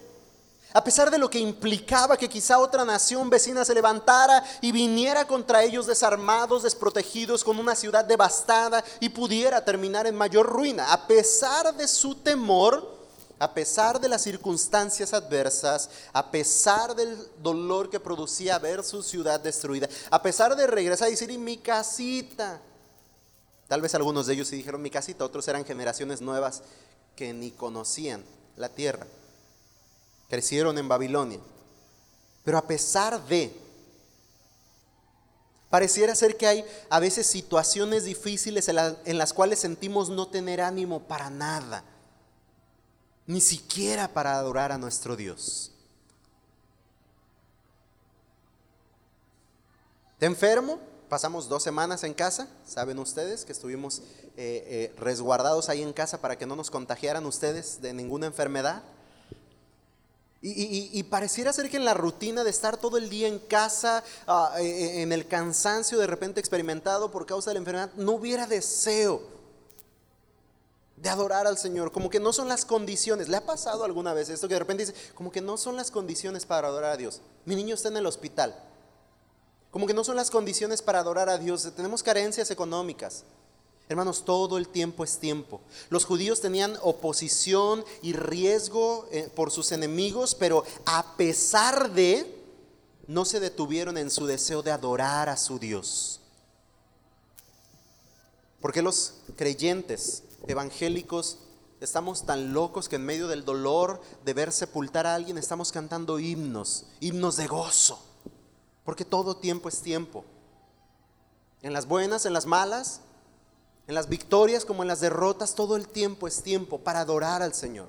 a pesar de lo que implicaba que quizá otra nación vecina se levantara y viniera contra ellos desarmados, desprotegidos, con una ciudad devastada y pudiera terminar en mayor ruina, a pesar de su temor, a pesar de las circunstancias adversas, a pesar del dolor que producía ver su ciudad destruida, a pesar de regresar y decir, mi casita. Tal vez algunos de ellos sí dijeron mi casita, otros eran generaciones nuevas que ni conocían la tierra. Crecieron en Babilonia. Pero a pesar de, pareciera ser que hay a veces situaciones difíciles en, las cuales sentimos no tener ánimo para nada ni siquiera para adorar a nuestro Dios. ¿Te enfermo? Pasamos dos semanas en casa, saben ustedes que estuvimos eh, eh, resguardados ahí en casa para que no nos contagiaran ustedes de ninguna enfermedad. Y, pareciera ser que en la rutina de estar todo el día en casa, ah, eh, en el cansancio de repente experimentado por causa de la enfermedad, no hubiera deseo de adorar al Señor, como que no son las condiciones. ¿Le ha pasado alguna vez esto que de repente dice, como que no son las condiciones para adorar a Dios? Mi niño está en el hospital. Como que no son las condiciones para adorar a Dios. Tenemos carencias económicas. Hermanos, todo el tiempo es tiempo. Los judíos tenían oposición y riesgo eh, por sus enemigos, pero a pesar de, no se detuvieron en su deseo de adorar a su Dios. Porque los creyentes evangélicos estamos tan locos que en medio del dolor de ver sepultar a alguien estamos cantando himnos, himnos de gozo, porque todo tiempo es tiempo. En las buenas, en las malas, en las victorias como en las derrotas, todo el tiempo es tiempo para adorar al Señor.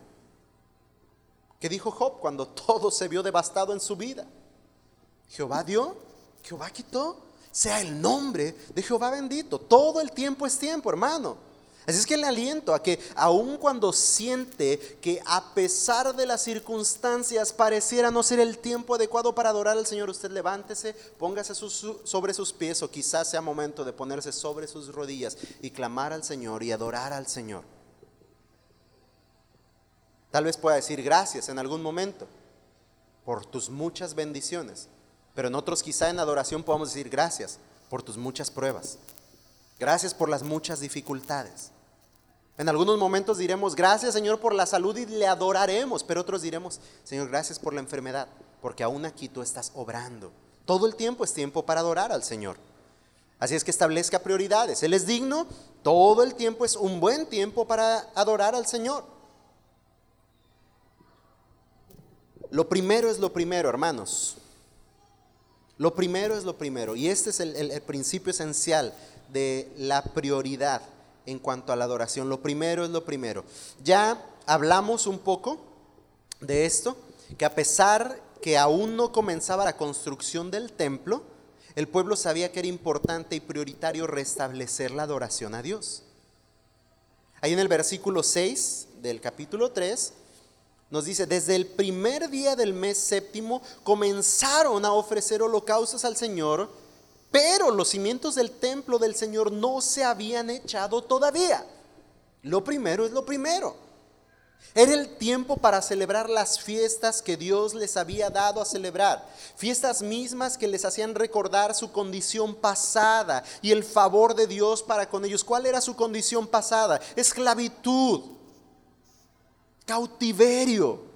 ¿Qué dijo Job cuando todo se vio devastado en su vida? Jehová dio, Jehová quitó, sea el nombre de Jehová bendito. Todo el tiempo es tiempo, hermano. Así es que le aliento a que aun cuando siente que a pesar de las circunstancias pareciera no ser el tiempo adecuado para adorar al Señor, usted levántese, póngase sobre sus pies o quizás sea momento de ponerse sobre sus rodillas y clamar al Señor y adorar al Señor. Tal vez pueda decir gracias en algún momento por tus muchas bendiciones, pero en otros quizá en adoración podamos decir gracias por tus muchas pruebas. Gracias por las muchas dificultades. En algunos momentos diremos, gracias Señor por la salud y le adoraremos, pero otros diremos, Señor, gracias por la enfermedad, porque aún aquí tú estás obrando. Todo el tiempo es tiempo para adorar al Señor. Así es que establezca prioridades. Él es digno, todo el tiempo es un buen tiempo para adorar al Señor. Lo primero es lo primero, hermanos. Lo primero es lo primero. Y este es el, principio esencial de la prioridad en cuanto a la adoración. Lo primero es lo primero. Ya hablamos un poco de esto, que a pesar que aún no comenzaba la construcción del templo, el pueblo sabía que era importante y prioritario restablecer la adoración a Dios. Ahí en el versículo 6 del capítulo 3 nos dice, desde el primer día del mes séptimo comenzaron a ofrecer holocaustos al Señor pero los cimientos del templo del Señor no se habían echado todavía. Lo primero es lo primero. Era el tiempo para celebrar las fiestas que Dios les había dado a celebrar. Fiestas mismas que les hacían recordar su condición pasada y el favor de Dios para con ellos. ¿Cuál era su condición pasada? Esclavitud, cautiverio,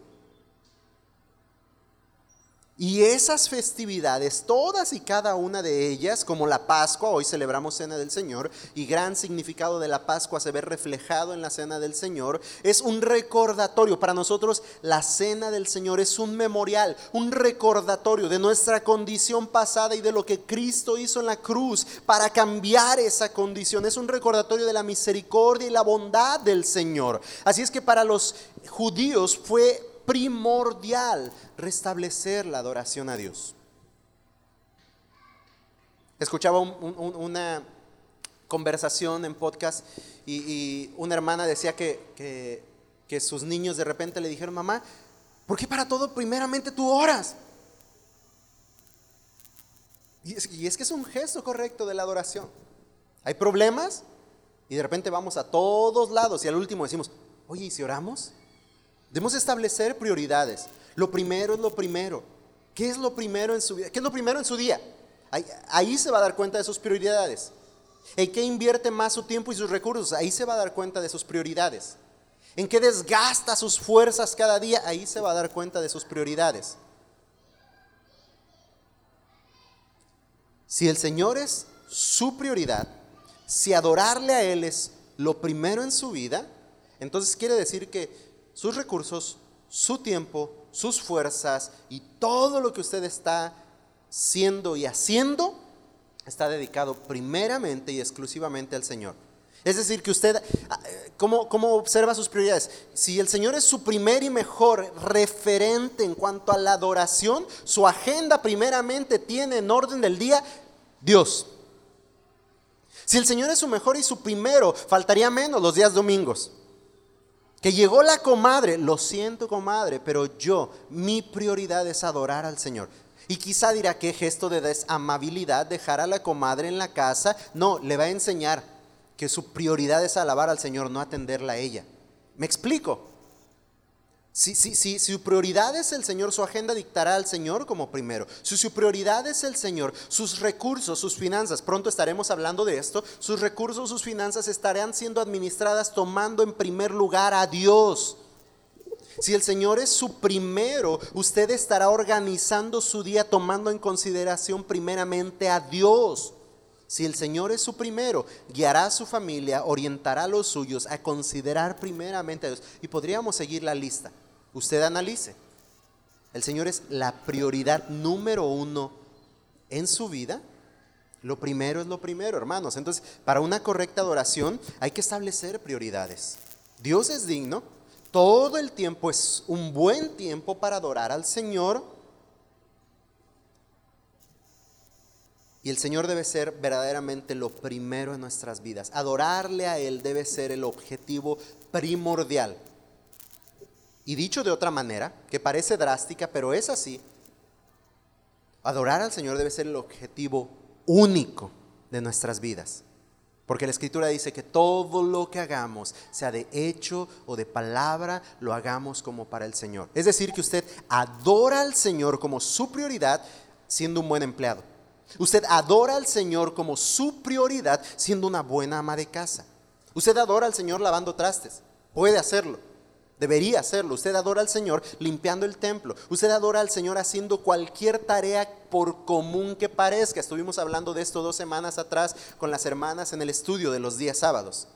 y esas festividades, todas y cada una de ellas, como la Pascua, hoy celebramos Cena del Señor, y gran significado de la Pascua se ve reflejado en la Cena del Señor, es un recordatorio. Para nosotros la Cena del Señor es un memorial, un recordatorio de nuestra condición pasada y de lo que Cristo hizo en la cruz para cambiar esa condición. Es un recordatorio de la misericordia y la bondad del Señor. Así es que para los judíos fue primordial restablecer la adoración a Dios. Escuchaba una conversación en podcast y, una hermana decía que, que, sus niños de repente le dijeron, mamá, ¿por qué para todo primeramente tú oras? Y es, y es que es un gesto correcto de la adoración. Hay problemas y de repente vamos a todos lados y al último decimos, oye, ¿y si oramos? Debemos establecer prioridades. Lo primero es lo primero. ¿Qué es lo primero en su vida? ¿Qué es lo primero en su día? Ahí, se va a dar cuenta de sus prioridades. ¿En qué invierte más su tiempo y sus recursos? Ahí se va a dar cuenta de sus prioridades. ¿En qué desgasta sus fuerzas cada día? Ahí se va a dar cuenta de sus prioridades. Si el Señor es su prioridad, si adorarle a Él es lo primero en su vida, entonces quiere decir que sus recursos, su tiempo, sus fuerzas y todo lo que usted está siendo y haciendo está dedicado primeramente y exclusivamente al Señor. Es decir, que usted, ah, ¿cómo, ¿cómo, observa sus prioridades? Si el Señor es su primer y mejor referente en cuanto a la adoración, su agenda primeramente tiene en orden del día Dios. Si el Señor es su mejor y su primero, faltaría menos los días domingos. Que llegó la comadre, lo siento comadre, pero yo, mi prioridad es adorar al Señor. Y quizá dirá que gesto de desamabilidad dejar a la comadre en la casa. No, le va a enseñar que su prioridad es alabar al Señor, no atenderla a ella. ¿Me explico? Si, si, si, su prioridad es el Señor, su agenda dictará al Señor como primero. Si su prioridad es el Señor, sus recursos, sus finanzas, pronto estaremos hablando de esto, sus recursos, sus finanzas estarán siendo administradas tomando en primer lugar a Dios. Si el Señor es su primero, usted estará organizando su día tomando en consideración primeramente a Dios. Si el Señor es su primero, guiará a su familia, orientará a los suyos a considerar primeramente a Dios. Y podríamos seguir la lista. Usted analice. El Señor es la prioridad número uno en su vida. Lo primero es lo primero, hermanos. Entonces, para una correcta adoración hay que establecer prioridades. Dios es digno. Todo el tiempo es un buen tiempo para adorar al Señor Y el Señor debe ser verdaderamente lo primero en nuestras vidas. Adorarle a Él debe ser el objetivo primordial. Y dicho de otra manera, que parece drástica, pero es así, adorar al Señor debe ser el objetivo único de nuestras vidas. Porque la Escritura dice que todo lo que hagamos, sea de hecho o de palabra, lo hagamos como para el Señor. Es decir, que usted adora al Señor como su prioridad siendo un buen empleado. Usted adora al Señor como su prioridad siendo una buena ama de casa. Usted adora al Señor lavando trastes. Puede hacerlo. Debería hacerlo. Usted adora al Señor limpiando el templo. Usted adora al Señor haciendo cualquier tarea por común que parezca. Estuvimos hablando de esto dos semanas atrás con las hermanas en el estudio de los días sábados.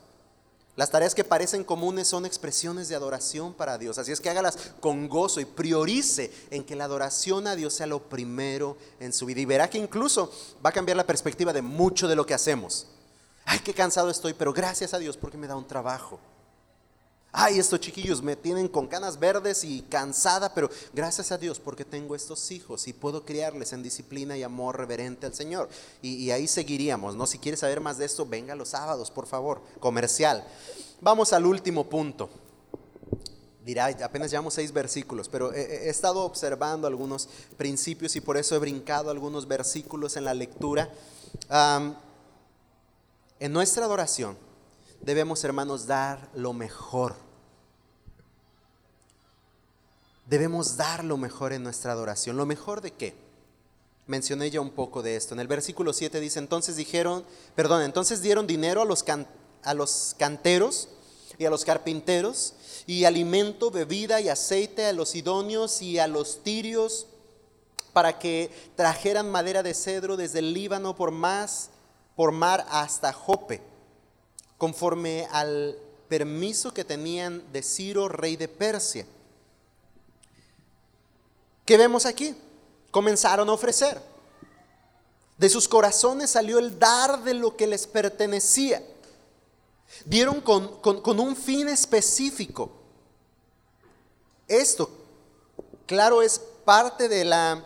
Las tareas que parecen comunes son expresiones de adoración para Dios. Así es que hágalas con gozo y priorice en que la adoración a Dios sea lo primero en su vida. Y verá que incluso va a cambiar la perspectiva de mucho de lo que hacemos. Ay, qué cansado estoy, pero gracias a Dios porque me da un trabajo. Ay, estos chiquillos me tienen con canas verdes y cansada, pero gracias a Dios porque tengo estos hijos y puedo criarles en disciplina y amor reverente al Señor. Y, ahí seguiríamos, ¿no? Si quieres saber más de esto, venga los sábados, por favor, comercial. Vamos al último punto. Dirá, apenas llevamos seis versículos, pero he, estado observando algunos principios y por eso he brincado algunos versículos en la lectura. en nuestra adoración, debemos, hermanos, dar lo mejor. Debemos dar lo mejor en nuestra adoración. ¿Lo mejor de qué? Mencioné ya un poco de esto. En el versículo 7 dice, entonces dijeron, perdón, entonces dieron dinero a los, a los canteros y a los carpinteros, y alimento, bebida y aceite a los idóneos y a los tirios, para que trajeran madera de cedro desde el Líbano por por mar hasta Jope conforme al permiso que tenían de Ciro, rey de Persia. ¿Qué vemos aquí? Comenzaron a ofrecer. De sus corazones salió el dar de lo que les pertenecía. Dieron con, con un fin específico. Esto, claro, es parte de la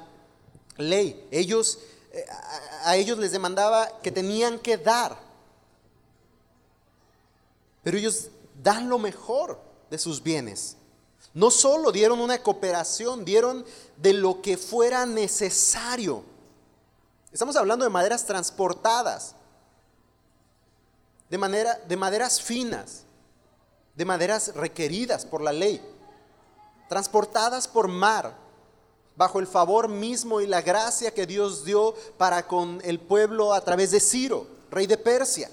ley. Ellos, eh, a ellos les demandaba que tenían que dar. Pero ellos dan lo mejor de sus bienes. No solo dieron una cooperación, dieron de lo que fuera necesario. Estamos hablando de maderas transportadas, de, manera, de maderas finas, de maderas requeridas por la ley, transportadas por mar, bajo el favor mismo y la gracia que Dios dio para con el pueblo a través de Ciro, rey de Persia.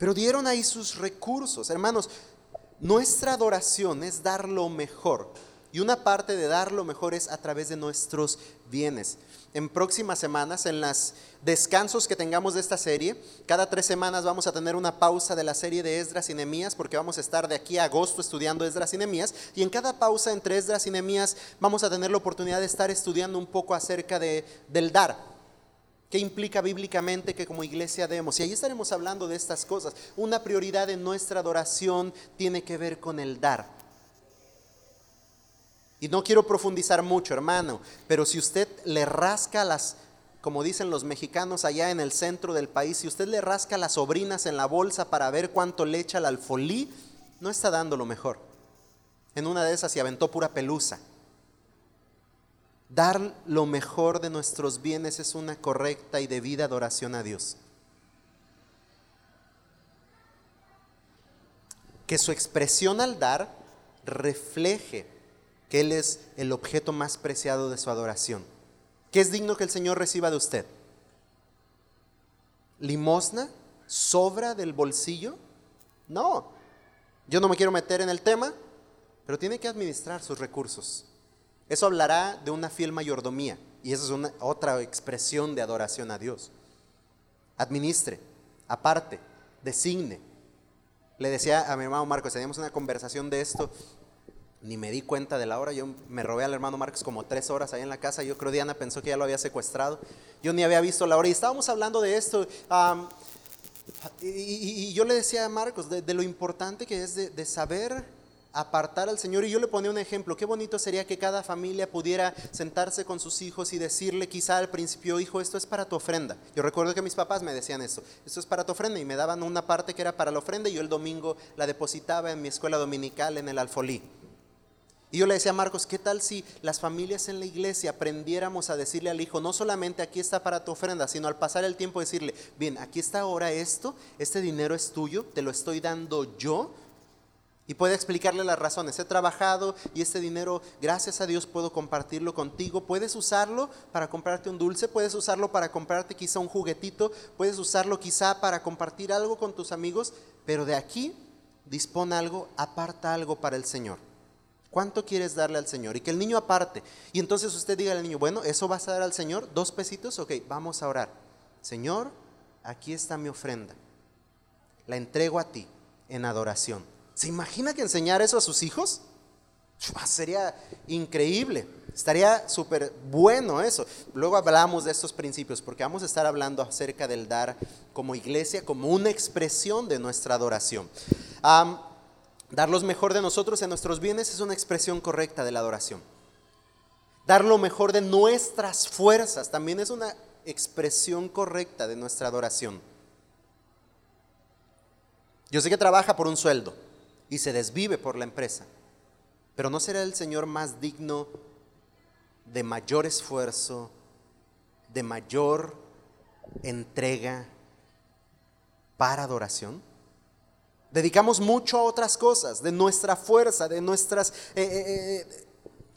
Pero dieron ahí sus recursos. Hermanos, nuestra adoración es dar lo mejor. Y una parte de dar lo mejor es a través de nuestros bienes. En próximas semanas, en los descansos que tengamos de esta serie, cada tres semanas vamos a tener una pausa de la serie de Esdras y Nehemías, porque vamos a estar de aquí a agosto estudiando Esdras y Nehemías. Y en cada pausa entre Esdras y Nehemías vamos a tener la oportunidad de estar estudiando un poco acerca de, del dar ¿Qué implica bíblicamente que como iglesia demos? Y ahí estaremos hablando de estas cosas. Una prioridad en nuestra adoración tiene que ver con el dar. Y no quiero profundizar mucho, hermano, pero si usted le rasca las, como dicen los mexicanos allá en el centro del país, si usted le rasca las sobrinas en la bolsa para ver cuánto le echa al alfolí, no está dando lo mejor. En una de esas se aventó pura pelusa. Dar lo mejor de nuestros bienes es una correcta y debida adoración a Dios. Que su expresión al dar refleje que Él es el objeto más preciado de su adoración. ¿Qué es digno que el Señor reciba de usted? ¿Limosna? ¿Sobra del bolsillo? No. Yo no me quiero meter en el tema, pero tiene que administrar sus recursos. Eso hablará de una fiel mayordomía y esa es otra expresión de adoración a Dios. administre, aparte, designe. Le decía a mi hermano Marcos, teníamos una conversación de esto, ni me di cuenta de la hora, yo me robé al hermano Marcos como tres horas ahí en la casa, yo creo Diana pensó que ya lo había secuestrado, yo ni había visto la hora y estábamos hablando de esto. y, yo le decía a Marcos de, lo importante que es de saber apartar al Señor. Y yo le ponía un ejemplo, qué bonito sería que cada familia pudiera sentarse con sus hijos y decirle quizá al principio, hijo, esto es para tu ofrenda. Yo recuerdo que mis papás me decían esto, esto es para tu ofrenda y me daban una parte que era para la ofrenda y yo el domingo la depositaba en mi escuela dominical en el alfolí. Y yo le decía a Marcos, ¿qué tal si las familias en la iglesia aprendiéramos a decirle al hijo, no solamente aquí está para tu ofrenda, sino al pasar el tiempo decirle, bien, aquí está ahora esto, este dinero es tuyo, te lo estoy dando yo, y puede explicarle las razones. He trabajado y este dinero, gracias a Dios, puedo compartirlo contigo. Puedes usarlo para comprarte un dulce, puedes usarlo para comprarte quizá un juguetito, puedes usarlo quizá para compartir algo con tus amigos, pero de aquí dispone algo, aparta algo para el Señor. ¿Cuánto quieres darle al Señor? Y que el niño aparte. Y entonces usted diga al niño, bueno, ¿eso vas a dar al Señor? ¿Dos pesitos? Ok, vamos a orar. Señor, aquí está mi ofrenda. La entrego a ti en adoración. ¿Se imagina que enseñar eso a sus hijos? Sería increíble. Estaría súper bueno eso. Luego hablamos de estos principios porque vamos a estar hablando acerca del dar como iglesia, como una expresión de nuestra adoración. dar lo mejor de nosotros en nuestros bienes es una expresión correcta de la adoración. Dar lo mejor de nuestras fuerzas también es una expresión correcta de nuestra adoración. Yo sé que trabaja por un sueldo y se desvive por la empresa. Pero ¿no será el Señor más digno de mayor esfuerzo, de mayor entrega para adoración? Dedicamos mucho a otras cosas, de nuestra fuerza, de, nuestras, eh, eh, eh,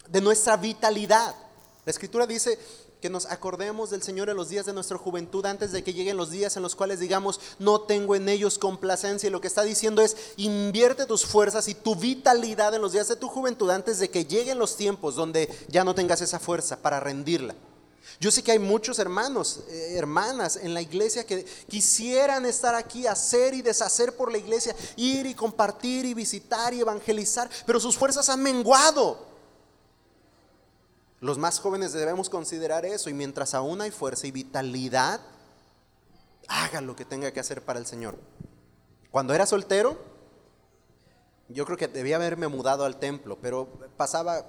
de nuestra vitalidad. La escritura dice, que nos acordemos del Señor en los días de nuestra juventud antes de que lleguen los días en los cuales digamos, no tengo en ellos complacencia. Y lo que está diciendo es, invierte tus fuerzas y tu vitalidad en los días de tu juventud antes de que lleguen los tiempos donde ya no tengas esa fuerza para rendirla. Yo sé que hay muchos hermanos, eh, hermanas en la iglesia que quisieran estar aquí, hacer y deshacer por la iglesia, ir y compartir y visitar y evangelizar, pero sus fuerzas han menguado. Los más jóvenes debemos considerar eso y mientras aún hay fuerza y vitalidad, haga lo que tenga que hacer para el Señor. Cuando era soltero, yo creo que debía haberme mudado al templo, pero pasaba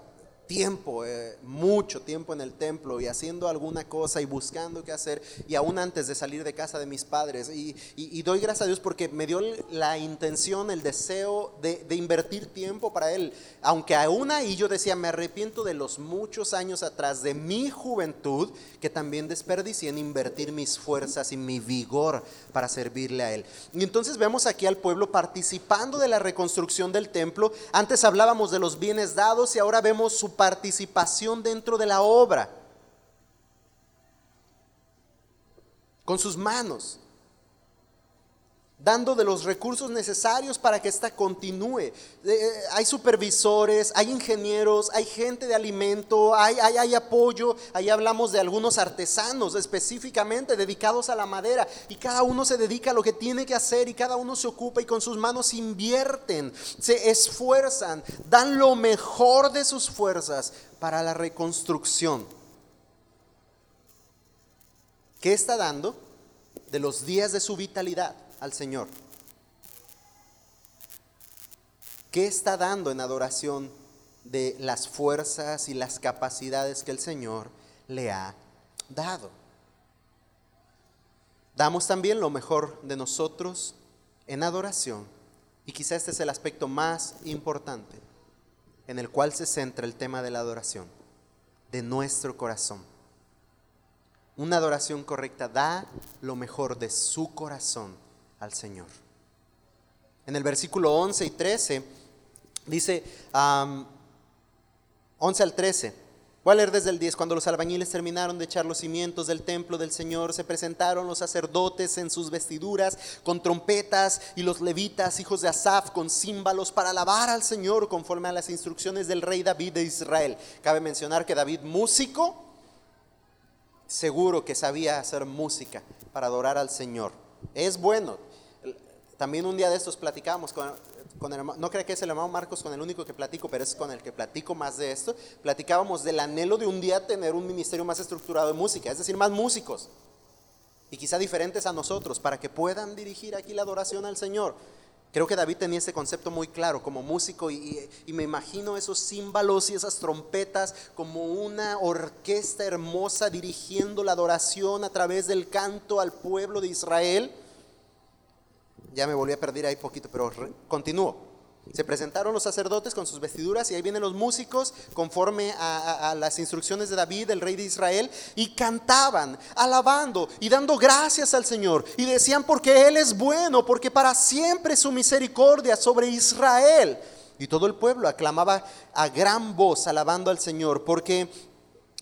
tiempo, eh, mucho tiempo en el templo y haciendo alguna cosa y buscando qué hacer, y aún antes de salir de casa de mis padres. Y, doy gracias a Dios porque me dio la intención, el deseo de, invertir tiempo para Él. Aunque aún ahí yo decía, me arrepiento de los muchos años atrás de mi juventud que también desperdicié en invertir mis fuerzas y mi vigor para servirle a Él. Y entonces vemos aquí al pueblo participando de la reconstrucción del templo. Antes hablábamos de los bienes dados y ahora vemos su participación dentro de la obra. Con sus manos dando de los recursos necesarios para que ésta continúe. Eh, eh, hay supervisores, hay ingenieros, hay gente de alimento, hay, hay, hay, apoyo. Ahí hablamos de algunos artesanos específicamente dedicados a la madera y cada uno se dedica a lo que tiene que hacer y cada uno se ocupa y con sus manos invierten, se esfuerzan, dan lo mejor de sus fuerzas para la reconstrucción. ¿Qué está dando? De los días de su vitalidad al Señor? ¿Qué está dando en adoración de las fuerzas y las capacidades que el Señor le ha dado? Damos también lo mejor de nosotros en adoración. Y quizá este es el aspecto más importante en el cual se centra el tema de la adoración, de nuestro corazón. Una adoración correcta da lo mejor de su corazón al Señor. En el versículo 11 y 13 dice, 11 al 13, Voy a leer desde el 10. Cuando los albañiles terminaron de echar los cimientos del templo del Señor, se presentaron los sacerdotes en sus vestiduras con trompetas y los levitas, hijos de Asaf, con címbalos para alabar al Señor conforme a las instrucciones del rey David de Israel. Cabe mencionar que David, músico, seguro que sabía hacer música para adorar al Señor. Es bueno. También un día de estos platicamos con, no creo que es el hermano Marcos con el único que platico, pero es con el que platico más de esto. Platicábamos del anhelo de un día tener un ministerio más estructurado de música, es decir, más músicos. Y quizá diferentes a nosotros, para que puedan dirigir aquí la adoración al Señor. Creo que David tenía ese concepto muy claro como músico y, me imagino esos címbalos y esas trompetas como una orquesta hermosa dirigiendo la adoración a través del canto al pueblo de Israel. Ya me volví a perder ahí poquito, pero continúo. Se presentaron los sacerdotes con sus vestiduras y ahí vienen los músicos conforme a, a, las instrucciones de David, el rey de Israel, y cantaban, alabando y dando gracias al Señor. Y decían porque Él es bueno, porque para siempre su misericordia sobre Israel. Y todo el pueblo aclamaba a gran voz alabando al Señor, porque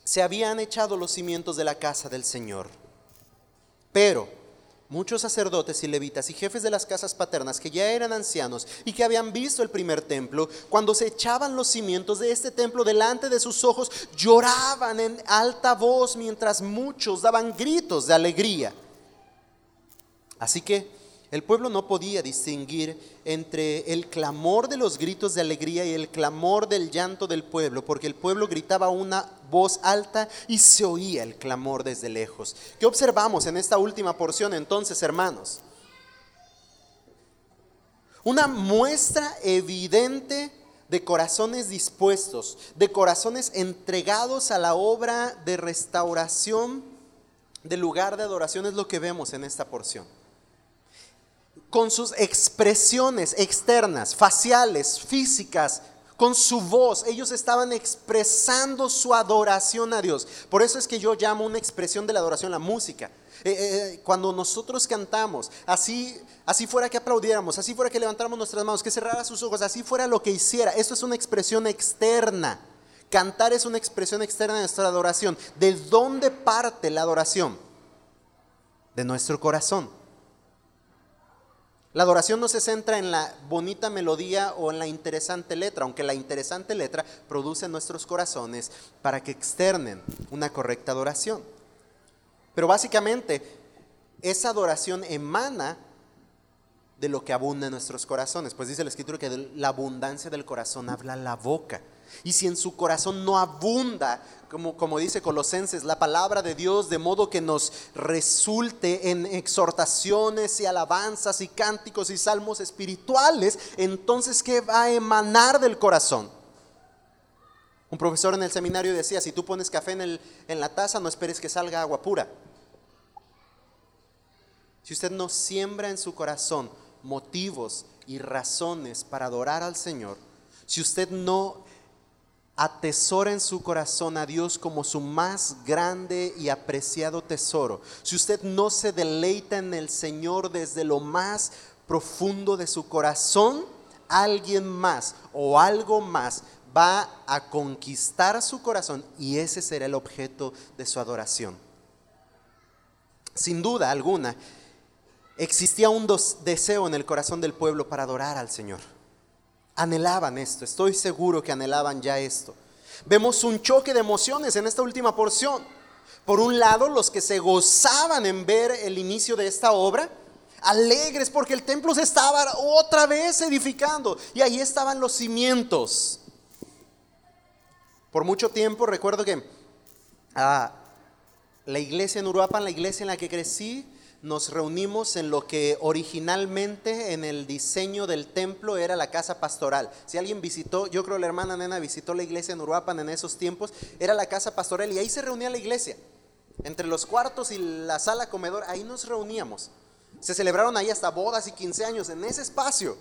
se habían echado los cimientos de la casa del Señor. Pero muchos sacerdotes y levitas y jefes de las casas paternas que ya eran ancianos y que habían visto el primer templo, cuando se echaban los cimientos de este templo delante de sus ojos, lloraban en alta voz mientras muchos daban gritos de alegría. Así que el pueblo no podía distinguir entre el clamor de los gritos de alegría y el clamor del llanto del pueblo, porque el pueblo gritaba una voz alta y se oía el clamor desde lejos. ¿Qué observamos en esta última porción entonces, hermanos? Una muestra evidente de corazones dispuestos, de corazones entregados a la obra de restauración del lugar de adoración es lo que vemos en esta porción con sus expresiones externas, faciales, físicas, con su voz. Ellos estaban expresando su adoración a Dios. Por eso es que yo llamo una expresión de la adoración la música. Eh, eh, eh, cuando nosotros cantamos, así, así fuera que aplaudiéramos, así fuera que levantáramos nuestras manos, que cerrara sus ojos, así fuera lo que hiciera, eso es una expresión externa. Cantar es una expresión externa de nuestra adoración. ¿De dónde parte la adoración? De nuestro corazón. La adoración no se centra en la bonita melodía o en la interesante letra, aunque la interesante letra produce en nuestros corazones para que externen una correcta adoración. Pero básicamente, esa adoración emana de lo que abunda en nuestros corazones. Pues dice la escritura que la abundancia del corazón habla la boca. Y si en su corazón no abunda, como, como dice Colosenses, la palabra de Dios, de modo que nos resulte en exhortaciones y alabanzas y cánticos y salmos espirituales, entonces ¿qué va a emanar del corazón? Un profesor en el seminario decía, si tú pones café en, el, en la taza, no esperes que salga agua pura. Si usted no siembra en su corazón motivos y razones para adorar al Señor, si usted no atesora en su corazón a Dios como su más grande y apreciado tesoro, si usted no se deleita en el Señor desde lo más profundo de su corazón, alguien más o algo más va a conquistar su corazón y ese será el objeto de su adoración. Sin duda alguna, existía un deseo en el corazón del pueblo para adorar al Señor anhelaban esto, estoy seguro que anhelaban ya esto. Vemos un choque de emociones en esta última porción. Por un lado, los que se gozaban en ver el inicio de esta obra, alegres porque el templo se estaba otra vez edificando y ahí estaban los cimientos. Por mucho tiempo recuerdo que ah, la iglesia en Uruapan, la iglesia en la que crecí, nos reunimos en lo que originalmente en el diseño del templo era la casa pastoral. Si alguien visitó, yo creo la hermana nena visitó la iglesia en Uruapan en esos tiempos, era la casa pastoral y ahí se reunía la iglesia. Entre los cuartos y la sala comedor, ahí nos reuníamos. Se celebraron ahí hasta bodas y 15 años en ese espacio.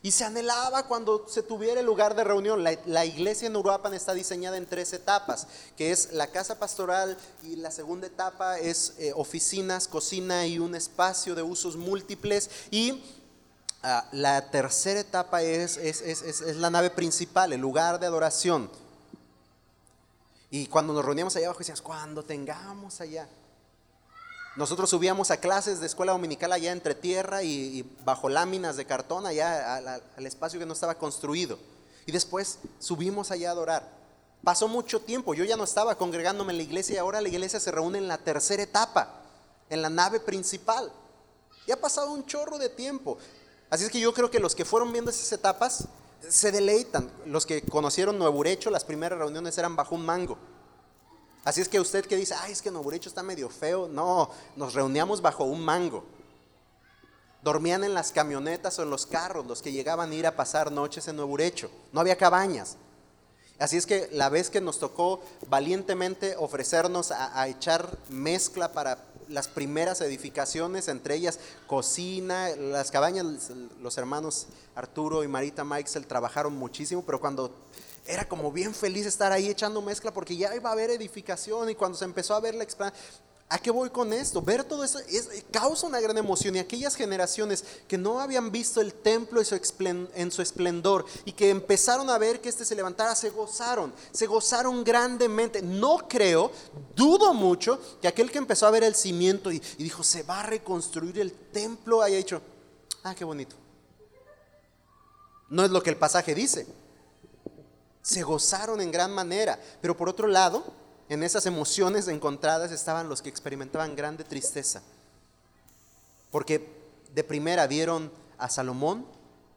Y se anhelaba cuando se tuviera el lugar de reunión. La, iglesia en Uruapan está diseñada en tres etapas, que es la casa pastoral y la segunda etapa es eh, oficinas, cocina y un espacio de usos múltiples. Y ah, la tercera etapa es, es, es, la nave principal, el lugar de adoración. Y cuando nos reuníamos allá abajo decíamos, cuando tengamos allá nosotros subíamos a clases de escuela dominical allá entre tierra y, bajo láminas de cartón, allá al, espacio que no estaba construido. Y después subimos allá a adorar. Pasó mucho tiempo, yo ya no estaba congregándome en la iglesia y ahora la iglesia se reúne en la tercera etapa, en la nave principal. Y ha pasado un chorro de tiempo. Así es que yo creo que los que fueron viendo esas etapas se deleitan. Los que conocieron Nuevo las primeras reuniones eran bajo un mango. Así es que usted que dice, ay, es que Nuevo está medio feo. No, nos reuníamos bajo un mango. Dormían en las camionetas o en los carros los que llegaban a ir a pasar noches en Nuevo No había cabañas. Así es que la vez que nos tocó valientemente ofrecernos a, a echar mezcla para las primeras edificaciones, entre ellas cocina, las cabañas, los hermanos Arturo y Marita Meixel trabajaron muchísimo, pero cuando era como bien feliz estar ahí echando mezcla porque ya iba a haber edificación y cuando se empezó a ver la expansión, ¿A qué voy con esto? Ver todo eso causa una gran emoción y aquellas generaciones que no habían visto el templo en su esplendor y que empezaron a ver que este se levantara, se gozaron, se gozaron grandemente. No creo, dudo mucho que aquel que empezó a ver el cimiento y, y dijo, se va a reconstruir el templo, haya dicho, ah, qué bonito. No es lo que el pasaje dice. Se gozaron en gran manera, pero por otro lado, en esas emociones encontradas estaban los que experimentaban grande tristeza. Porque de primera vieron a Salomón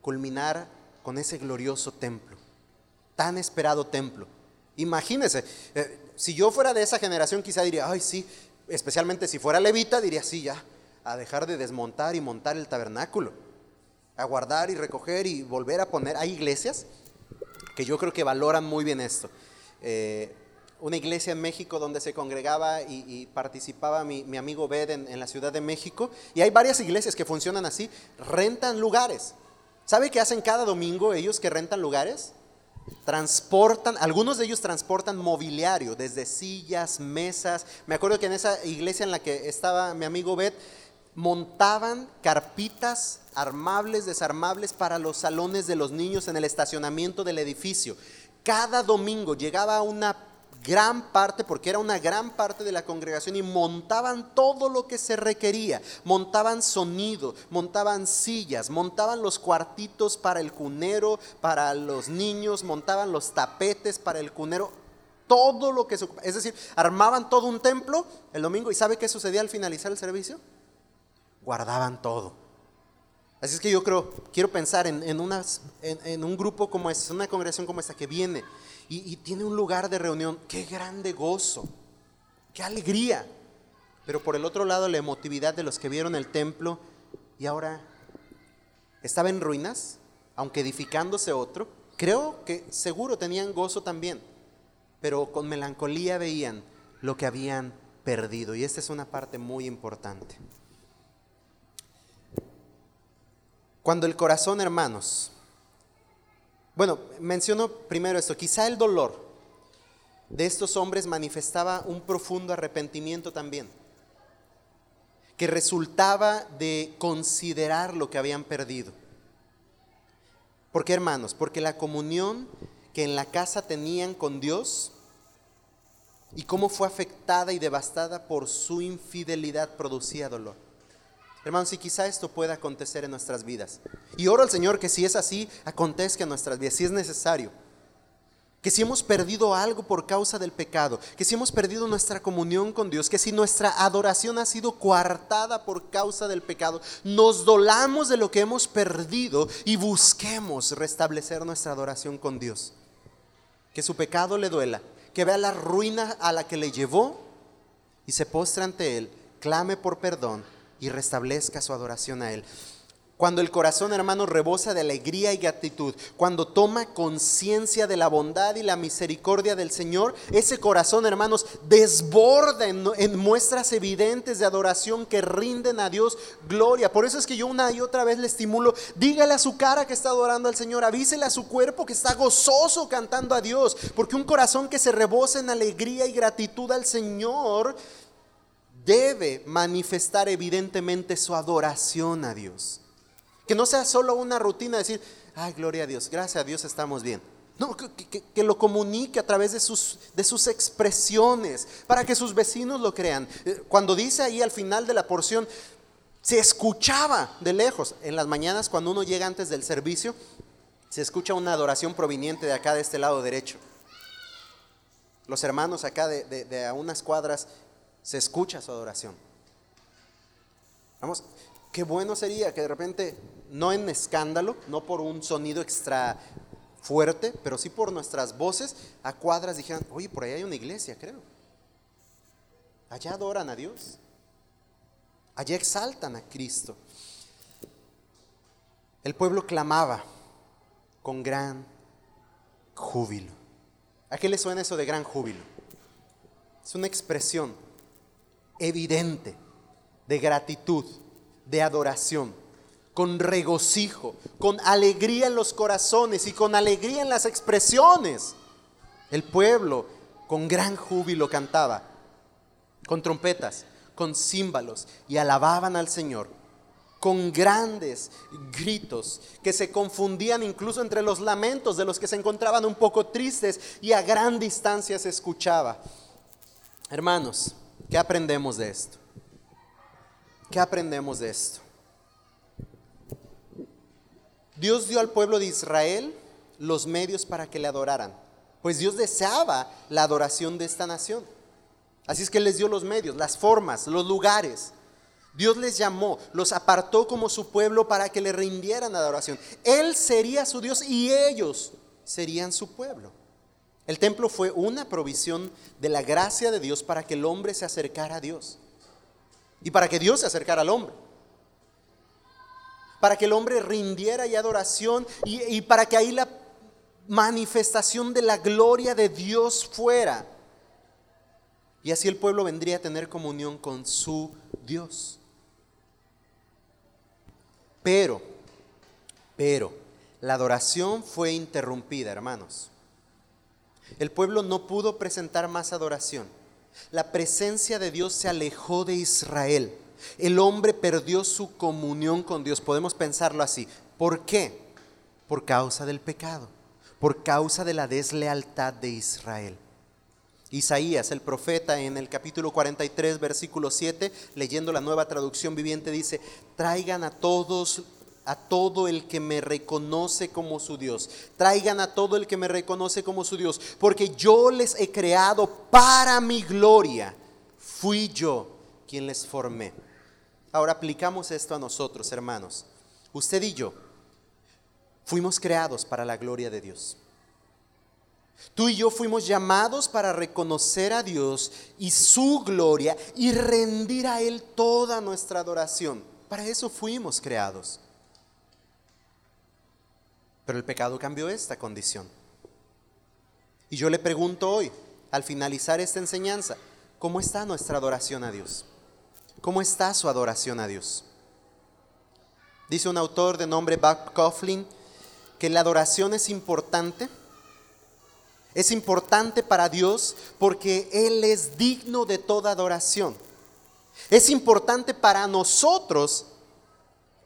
culminar con ese glorioso templo, tan esperado templo. Imagínense, eh, si yo fuera de esa generación quizá diría, ay sí, especialmente si fuera levita, diría, sí, ya, a dejar de desmontar y montar el tabernáculo, a guardar y recoger y volver a poner. Hay iglesias que yo creo que valoran muy bien esto. Eh, una iglesia en México donde se congregaba y, participaba mi, amigo Bed en, la Ciudad de México. Y hay varias iglesias que funcionan así, rentan lugares. ¿Sabe qué hacen cada domingo ellos que rentan lugares? Transportan, algunos de ellos transportan mobiliario, desde sillas, mesas. Me acuerdo que en esa iglesia en la que estaba mi amigo Bed, montaban carpitas armables, desarmables para los salones de los niños en el estacionamiento del edificio. Cada domingo llegaba una gran parte, porque era una gran parte de la congregación y montaban todo lo que se requería. Montaban sonido, montaban sillas, montaban los cuartitos para el cunero, para los niños, montaban los tapetes para el cunero, todo lo que se Es decir, armaban todo un templo el domingo y ¿sabe qué sucedía al finalizar el servicio? Guardaban todo. Así es que yo creo, quiero pensar en, un grupo como este, una congregación como esta que viene y, tiene un lugar de reunión. Qué grande gozo, qué alegría. Pero por el otro lado, la emotividad de los que vieron el templo y ahora estaba en ruinas, aunque edificándose otro. Creo que seguro tenían gozo también, pero con melancolía veían lo que habían perdido. Y esta es una parte muy importante. Cuando el corazón, hermanos, bueno, menciono primero esto, quizá el dolor de estos hombres manifestaba un profundo arrepentimiento también, que resultaba de considerar lo que habían perdido. ¿Por qué hermanos? Porque la comunión que en la casa tenían con Dios y cómo fue afectada y devastada por su infidelidad producía dolor. Hermanos, y quizá esto pueda acontecer en nuestras vidas. Y oro al Señor que si es así, acontezca en nuestras vidas, si es necesario. Que si hemos perdido algo por causa del pecado, que si hemos perdido nuestra comunión con Dios, que si nuestra adoración ha sido coartada por causa del pecado, nos dolamos de lo que hemos perdido y busquemos restablecer nuestra adoración con Dios. Que su pecado le duela, que vea la ruina a la que le llevó y se postre ante Él, clame por perdón y restablezca su adoración a Él. Cuando el corazón, hermano, rebosa de alegría y gratitud, cuando toma conciencia de la bondad y la misericordia del Señor, ese corazón, hermanos, desborda en, muestras evidentes de adoración que rinden a Dios gloria. Por eso es que yo una y otra vez le estimulo, dígale a su cara que está adorando al Señor, avísele a su cuerpo que está gozoso cantando a Dios, porque un corazón que se rebosa en alegría y gratitud al Señor, debe manifestar evidentemente su adoración a Dios. Que no sea solo una rutina decir, ay, gloria a Dios, gracias a Dios estamos bien. No, que, lo comunique a través de sus, de sus expresiones, para que sus vecinos lo crean. Eh, cuando dice ahí al final de la porción, se escuchaba de lejos. En las mañanas, cuando uno llega antes del servicio, se escucha una adoración proveniente de acá, de este lado derecho. Los hermanos acá de, de a unas cuadras se escucha su adoración. Vamos, qué bueno sería que de repente, no en escándalo, no por un sonido extra fuerte, pero sí por nuestras voces, a cuadras dijeran, oye, por ahí hay una iglesia, creo. Allá adoran a Dios. Allá exaltan a Cristo. El pueblo clamaba con gran júbilo. ¿A qué le suena eso de gran júbilo? Es una expresión evidente de gratitud, de adoración, con regocijo, con alegría en los corazones y con alegría en las expresiones. El pueblo con gran júbilo cantaba, con trompetas, con címbalos, y alababan al Señor con grandes gritos que se confundían incluso entre los lamentos de los que se encontraban un poco tristes y a gran distancia se escuchaba. Hermanos, ¿qué aprendemos de esto? ¿Qué aprendemos de esto? Dios dio al pueblo de Israel los medios para que le adoraran, pues Dios deseaba la adoración de esta nación. Así es que les dio los medios, las formas, los lugares. Dios les llamó, los apartó como su pueblo para que le rindieran adoración. Él sería su Dios y ellos serían su pueblo. El templo fue una provisión de la gracia de Dios para que el hombre se acercara a Dios y para que Dios se acercara al hombre. Para que el hombre rindiera y adoración y, y para que ahí la manifestación de la gloria de Dios fuera. Y así el pueblo vendría a tener comunión con su Dios. Pero, pero, la adoración fue interrumpida, hermanos. El pueblo no pudo presentar más adoración. La presencia de Dios se alejó de Israel. El hombre perdió su comunión con Dios. Podemos pensarlo así. ¿Por qué? Por causa del pecado, por causa de la deslealtad de Israel. Isaías, el profeta, en el capítulo 43, versículo 7, leyendo la nueva traducción viviente, dice, traigan a todos a todo el que me reconoce como su Dios. Traigan a todo el que me reconoce como su Dios, porque yo les he creado para mi gloria. Fui yo quien les formé. Ahora aplicamos esto a nosotros, hermanos. Usted y yo fuimos creados para la gloria de Dios. Tú y yo fuimos llamados para reconocer a Dios y su gloria y rendir a Él toda nuestra adoración. Para eso fuimos creados. Pero el pecado cambió esta condición. Y yo le pregunto hoy, al finalizar esta enseñanza, ¿cómo está nuestra adoración a Dios? ¿Cómo está su adoración a Dios? Dice un autor de nombre Buck Coughlin que la adoración es importante es importante para Dios porque Él es digno de toda adoración. Es importante para nosotros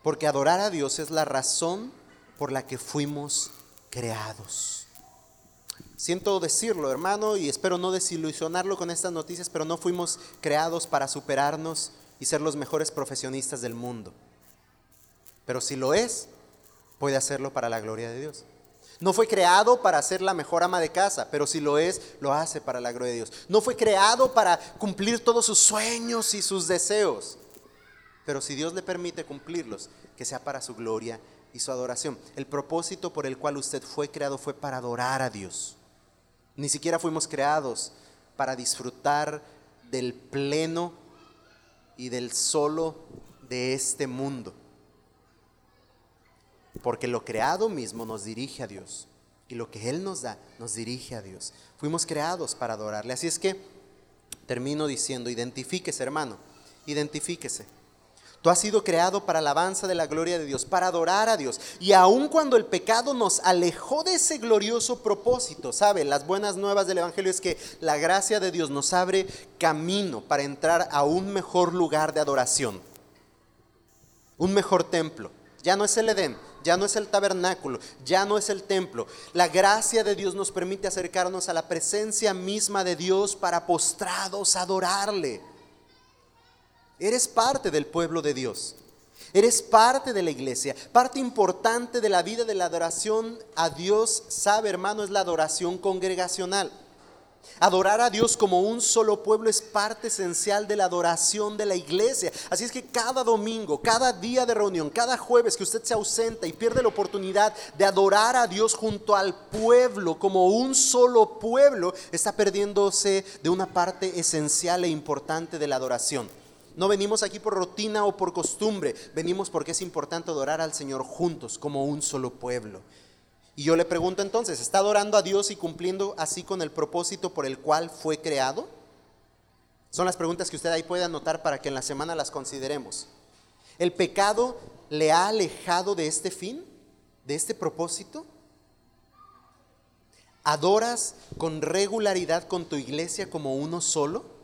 porque adorar a Dios es la razón por la que fuimos creados. Siento decirlo, hermano, y espero no desilusionarlo con estas noticias, pero no fuimos creados para superarnos y ser los mejores profesionistas del mundo. Pero si lo es, puede hacerlo para la gloria de Dios. No fue creado para ser la mejor ama de casa, pero si lo es, lo hace para la gloria de Dios. No fue creado para cumplir todos sus sueños y sus deseos, pero si Dios le permite cumplirlos, que sea para su gloria y su adoración. El propósito por el cual usted fue creado fue para adorar a Dios. Ni siquiera fuimos creados para disfrutar del pleno y del solo de este mundo porque lo creado mismo nos dirige a Dios. Y lo que Él nos da nos dirige a Dios. Fuimos creados para adorarle. Así es que termino diciendo, identifíquese hermano, identifíquese. Tú has sido creado para alabanza de la gloria de Dios, para adorar a Dios. Y aun cuando el pecado nos alejó de ese glorioso propósito, ¿sabe? Las buenas nuevas del Evangelio es que la gracia de Dios nos abre camino para entrar a un mejor lugar de adoración, un mejor templo. Ya no es el Edén, ya no es el tabernáculo, ya no es el templo. La gracia de Dios nos permite acercarnos a la presencia misma de Dios para postrados adorarle. Eres parte del pueblo de Dios. Eres parte de la iglesia. Parte importante de la vida de la adoración a Dios, sabe hermano, es la adoración congregacional. Adorar a Dios como un solo pueblo es parte esencial de la adoración de la iglesia. Así es que cada domingo, cada día de reunión, cada jueves que usted se ausenta y pierde la oportunidad de adorar a Dios junto al pueblo como un solo pueblo, está perdiéndose de una parte esencial e importante de la adoración. No venimos aquí por rutina o por costumbre, venimos porque es importante adorar al Señor juntos como un solo pueblo. Y yo le pregunto entonces, ¿está adorando a Dios y cumpliendo así con el propósito por el cual fue creado? Son las preguntas que usted ahí puede anotar para que en la semana las consideremos. ¿El pecado le ha alejado de este fin, de este propósito? ¿Adoras con regularidad con tu iglesia como uno solo?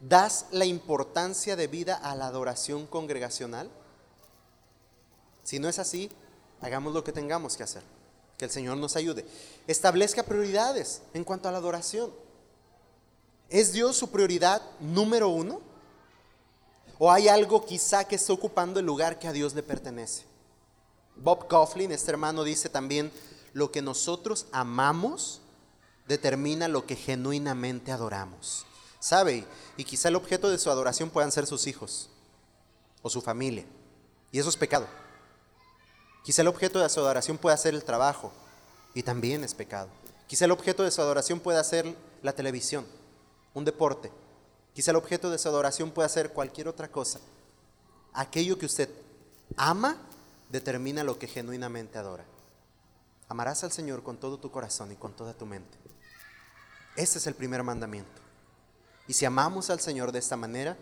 ¿Das la importancia de vida a la adoración congregacional? Si no es así, hagamos lo que tengamos que hacer. Que el Señor nos ayude. Establezca prioridades en cuanto a la adoración. ¿Es Dios su prioridad número uno? ¿O hay algo quizá que está ocupando el lugar que a Dios le pertenece? Bob Coughlin, este hermano, dice también, lo que nosotros amamos determina lo que genuinamente adoramos. ¿Sabe? Y quizá el objeto de su adoración puedan ser sus hijos o su familia. Y eso es pecado. Quizá el objeto de su adoración pueda ser el trabajo y también es pecado. Quizá el objeto de su adoración pueda ser la televisión, un deporte. Quizá el objeto de su adoración pueda ser cualquier otra cosa. Aquello que usted ama determina lo que genuinamente adora. Amarás al Señor con todo tu corazón y con toda tu mente. Ese es el primer mandamiento. Y si amamos al Señor de esta manera,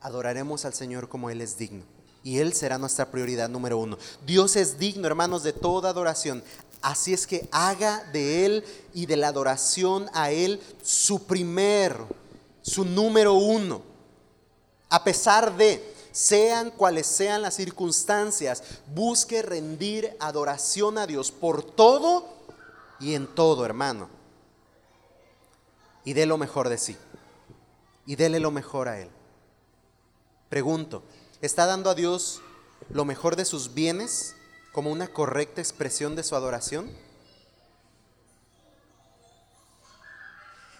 adoraremos al Señor como Él es digno y Él será nuestra prioridad número uno. Dios es digno, hermanos, de toda adoración. Así es que haga de Él y de la adoración a Él su primer, su número uno. A pesar de, sean cuales sean las circunstancias, busque rendir adoración a Dios por todo y en todo, hermano. Y dé lo mejor de sí. Y déle lo mejor a Él. Pregunto, ¿Está dando a Dios lo mejor de sus bienes como una correcta expresión de su adoración?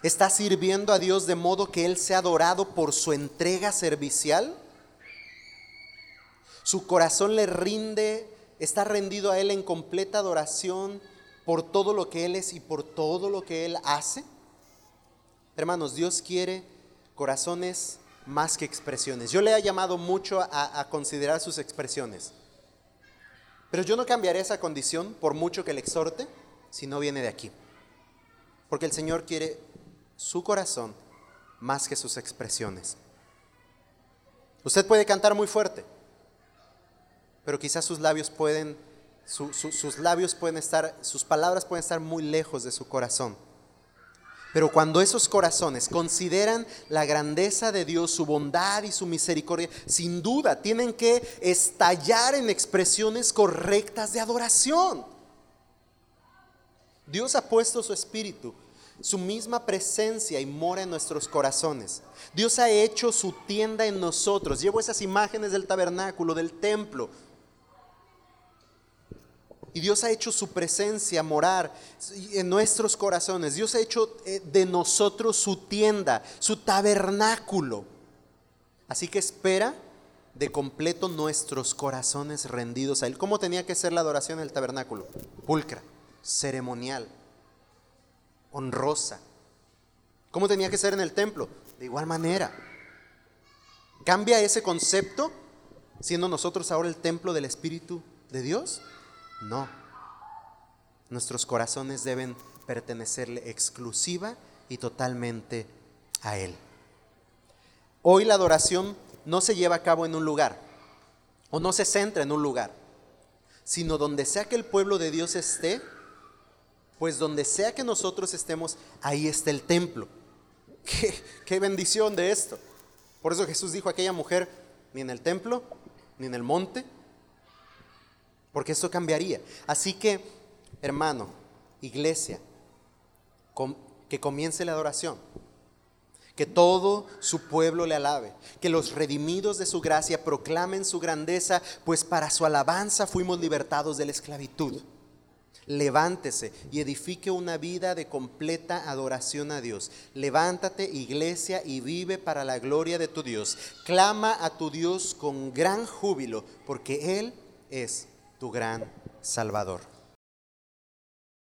¿Está sirviendo a Dios de modo que Él sea adorado por su entrega servicial? ¿Su corazón le rinde, está rendido a Él en completa adoración por todo lo que Él es y por todo lo que Él hace? Hermanos, Dios quiere corazones más que expresiones. Yo le he llamado mucho a, considerar sus expresiones. Pero yo no cambiaré esa condición por mucho que le exhorte si no viene de aquí. Porque el Señor quiere su corazón más que sus expresiones. Usted puede cantar muy fuerte, pero quizás sus labios pueden, sus labios pueden estar, sus palabras pueden estar muy lejos de su corazón. Pero cuando esos corazones consideran la grandeza de Dios, su bondad y su misericordia, sin duda tienen que estallar en expresiones correctas de adoración. Dios ha puesto su espíritu, su misma presencia y mora en nuestros corazones. Dios ha hecho su tienda en nosotros. Llevo esas imágenes del tabernáculo, del templo y Dios ha hecho su presencia morar en nuestros corazones. Dios ha hecho eh, de nosotros su tienda, su tabernáculo. Así que espera de completo nuestros corazones rendidos a Él. ¿Cómo tenía que ser la adoración en el tabernáculo? Pulcra, ceremonial, honrosa. ¿Cómo tenía que ser en el templo? De igual manera. ¿Cambia ese concepto siendo nosotros ahora el templo del Espíritu de Dios? No. Nuestros corazones deben pertenecerle exclusiva y totalmente a Él. Hoy la adoración no se lleva a cabo en un lugar o no se centra en un lugar, sino donde sea que el pueblo de Dios esté, pues donde sea que nosotros estemos, ahí está el templo. Qué, bendición de esto. Por eso Jesús dijo a aquella mujer, ni en el templo, ni en el monte, porque esto cambiaría. Así que, hermano, iglesia, que comience la adoración, que todo su pueblo le alabe, que los redimidos de su gracia proclamen su grandeza, pues para su alabanza fuimos libertados de la esclavitud. Levántese y edifique una vida de completa adoración a Dios. Levántate, iglesia, y vive para la gloria de tu Dios. Clama a tu Dios con gran júbilo, porque Él es tu gran Salvador.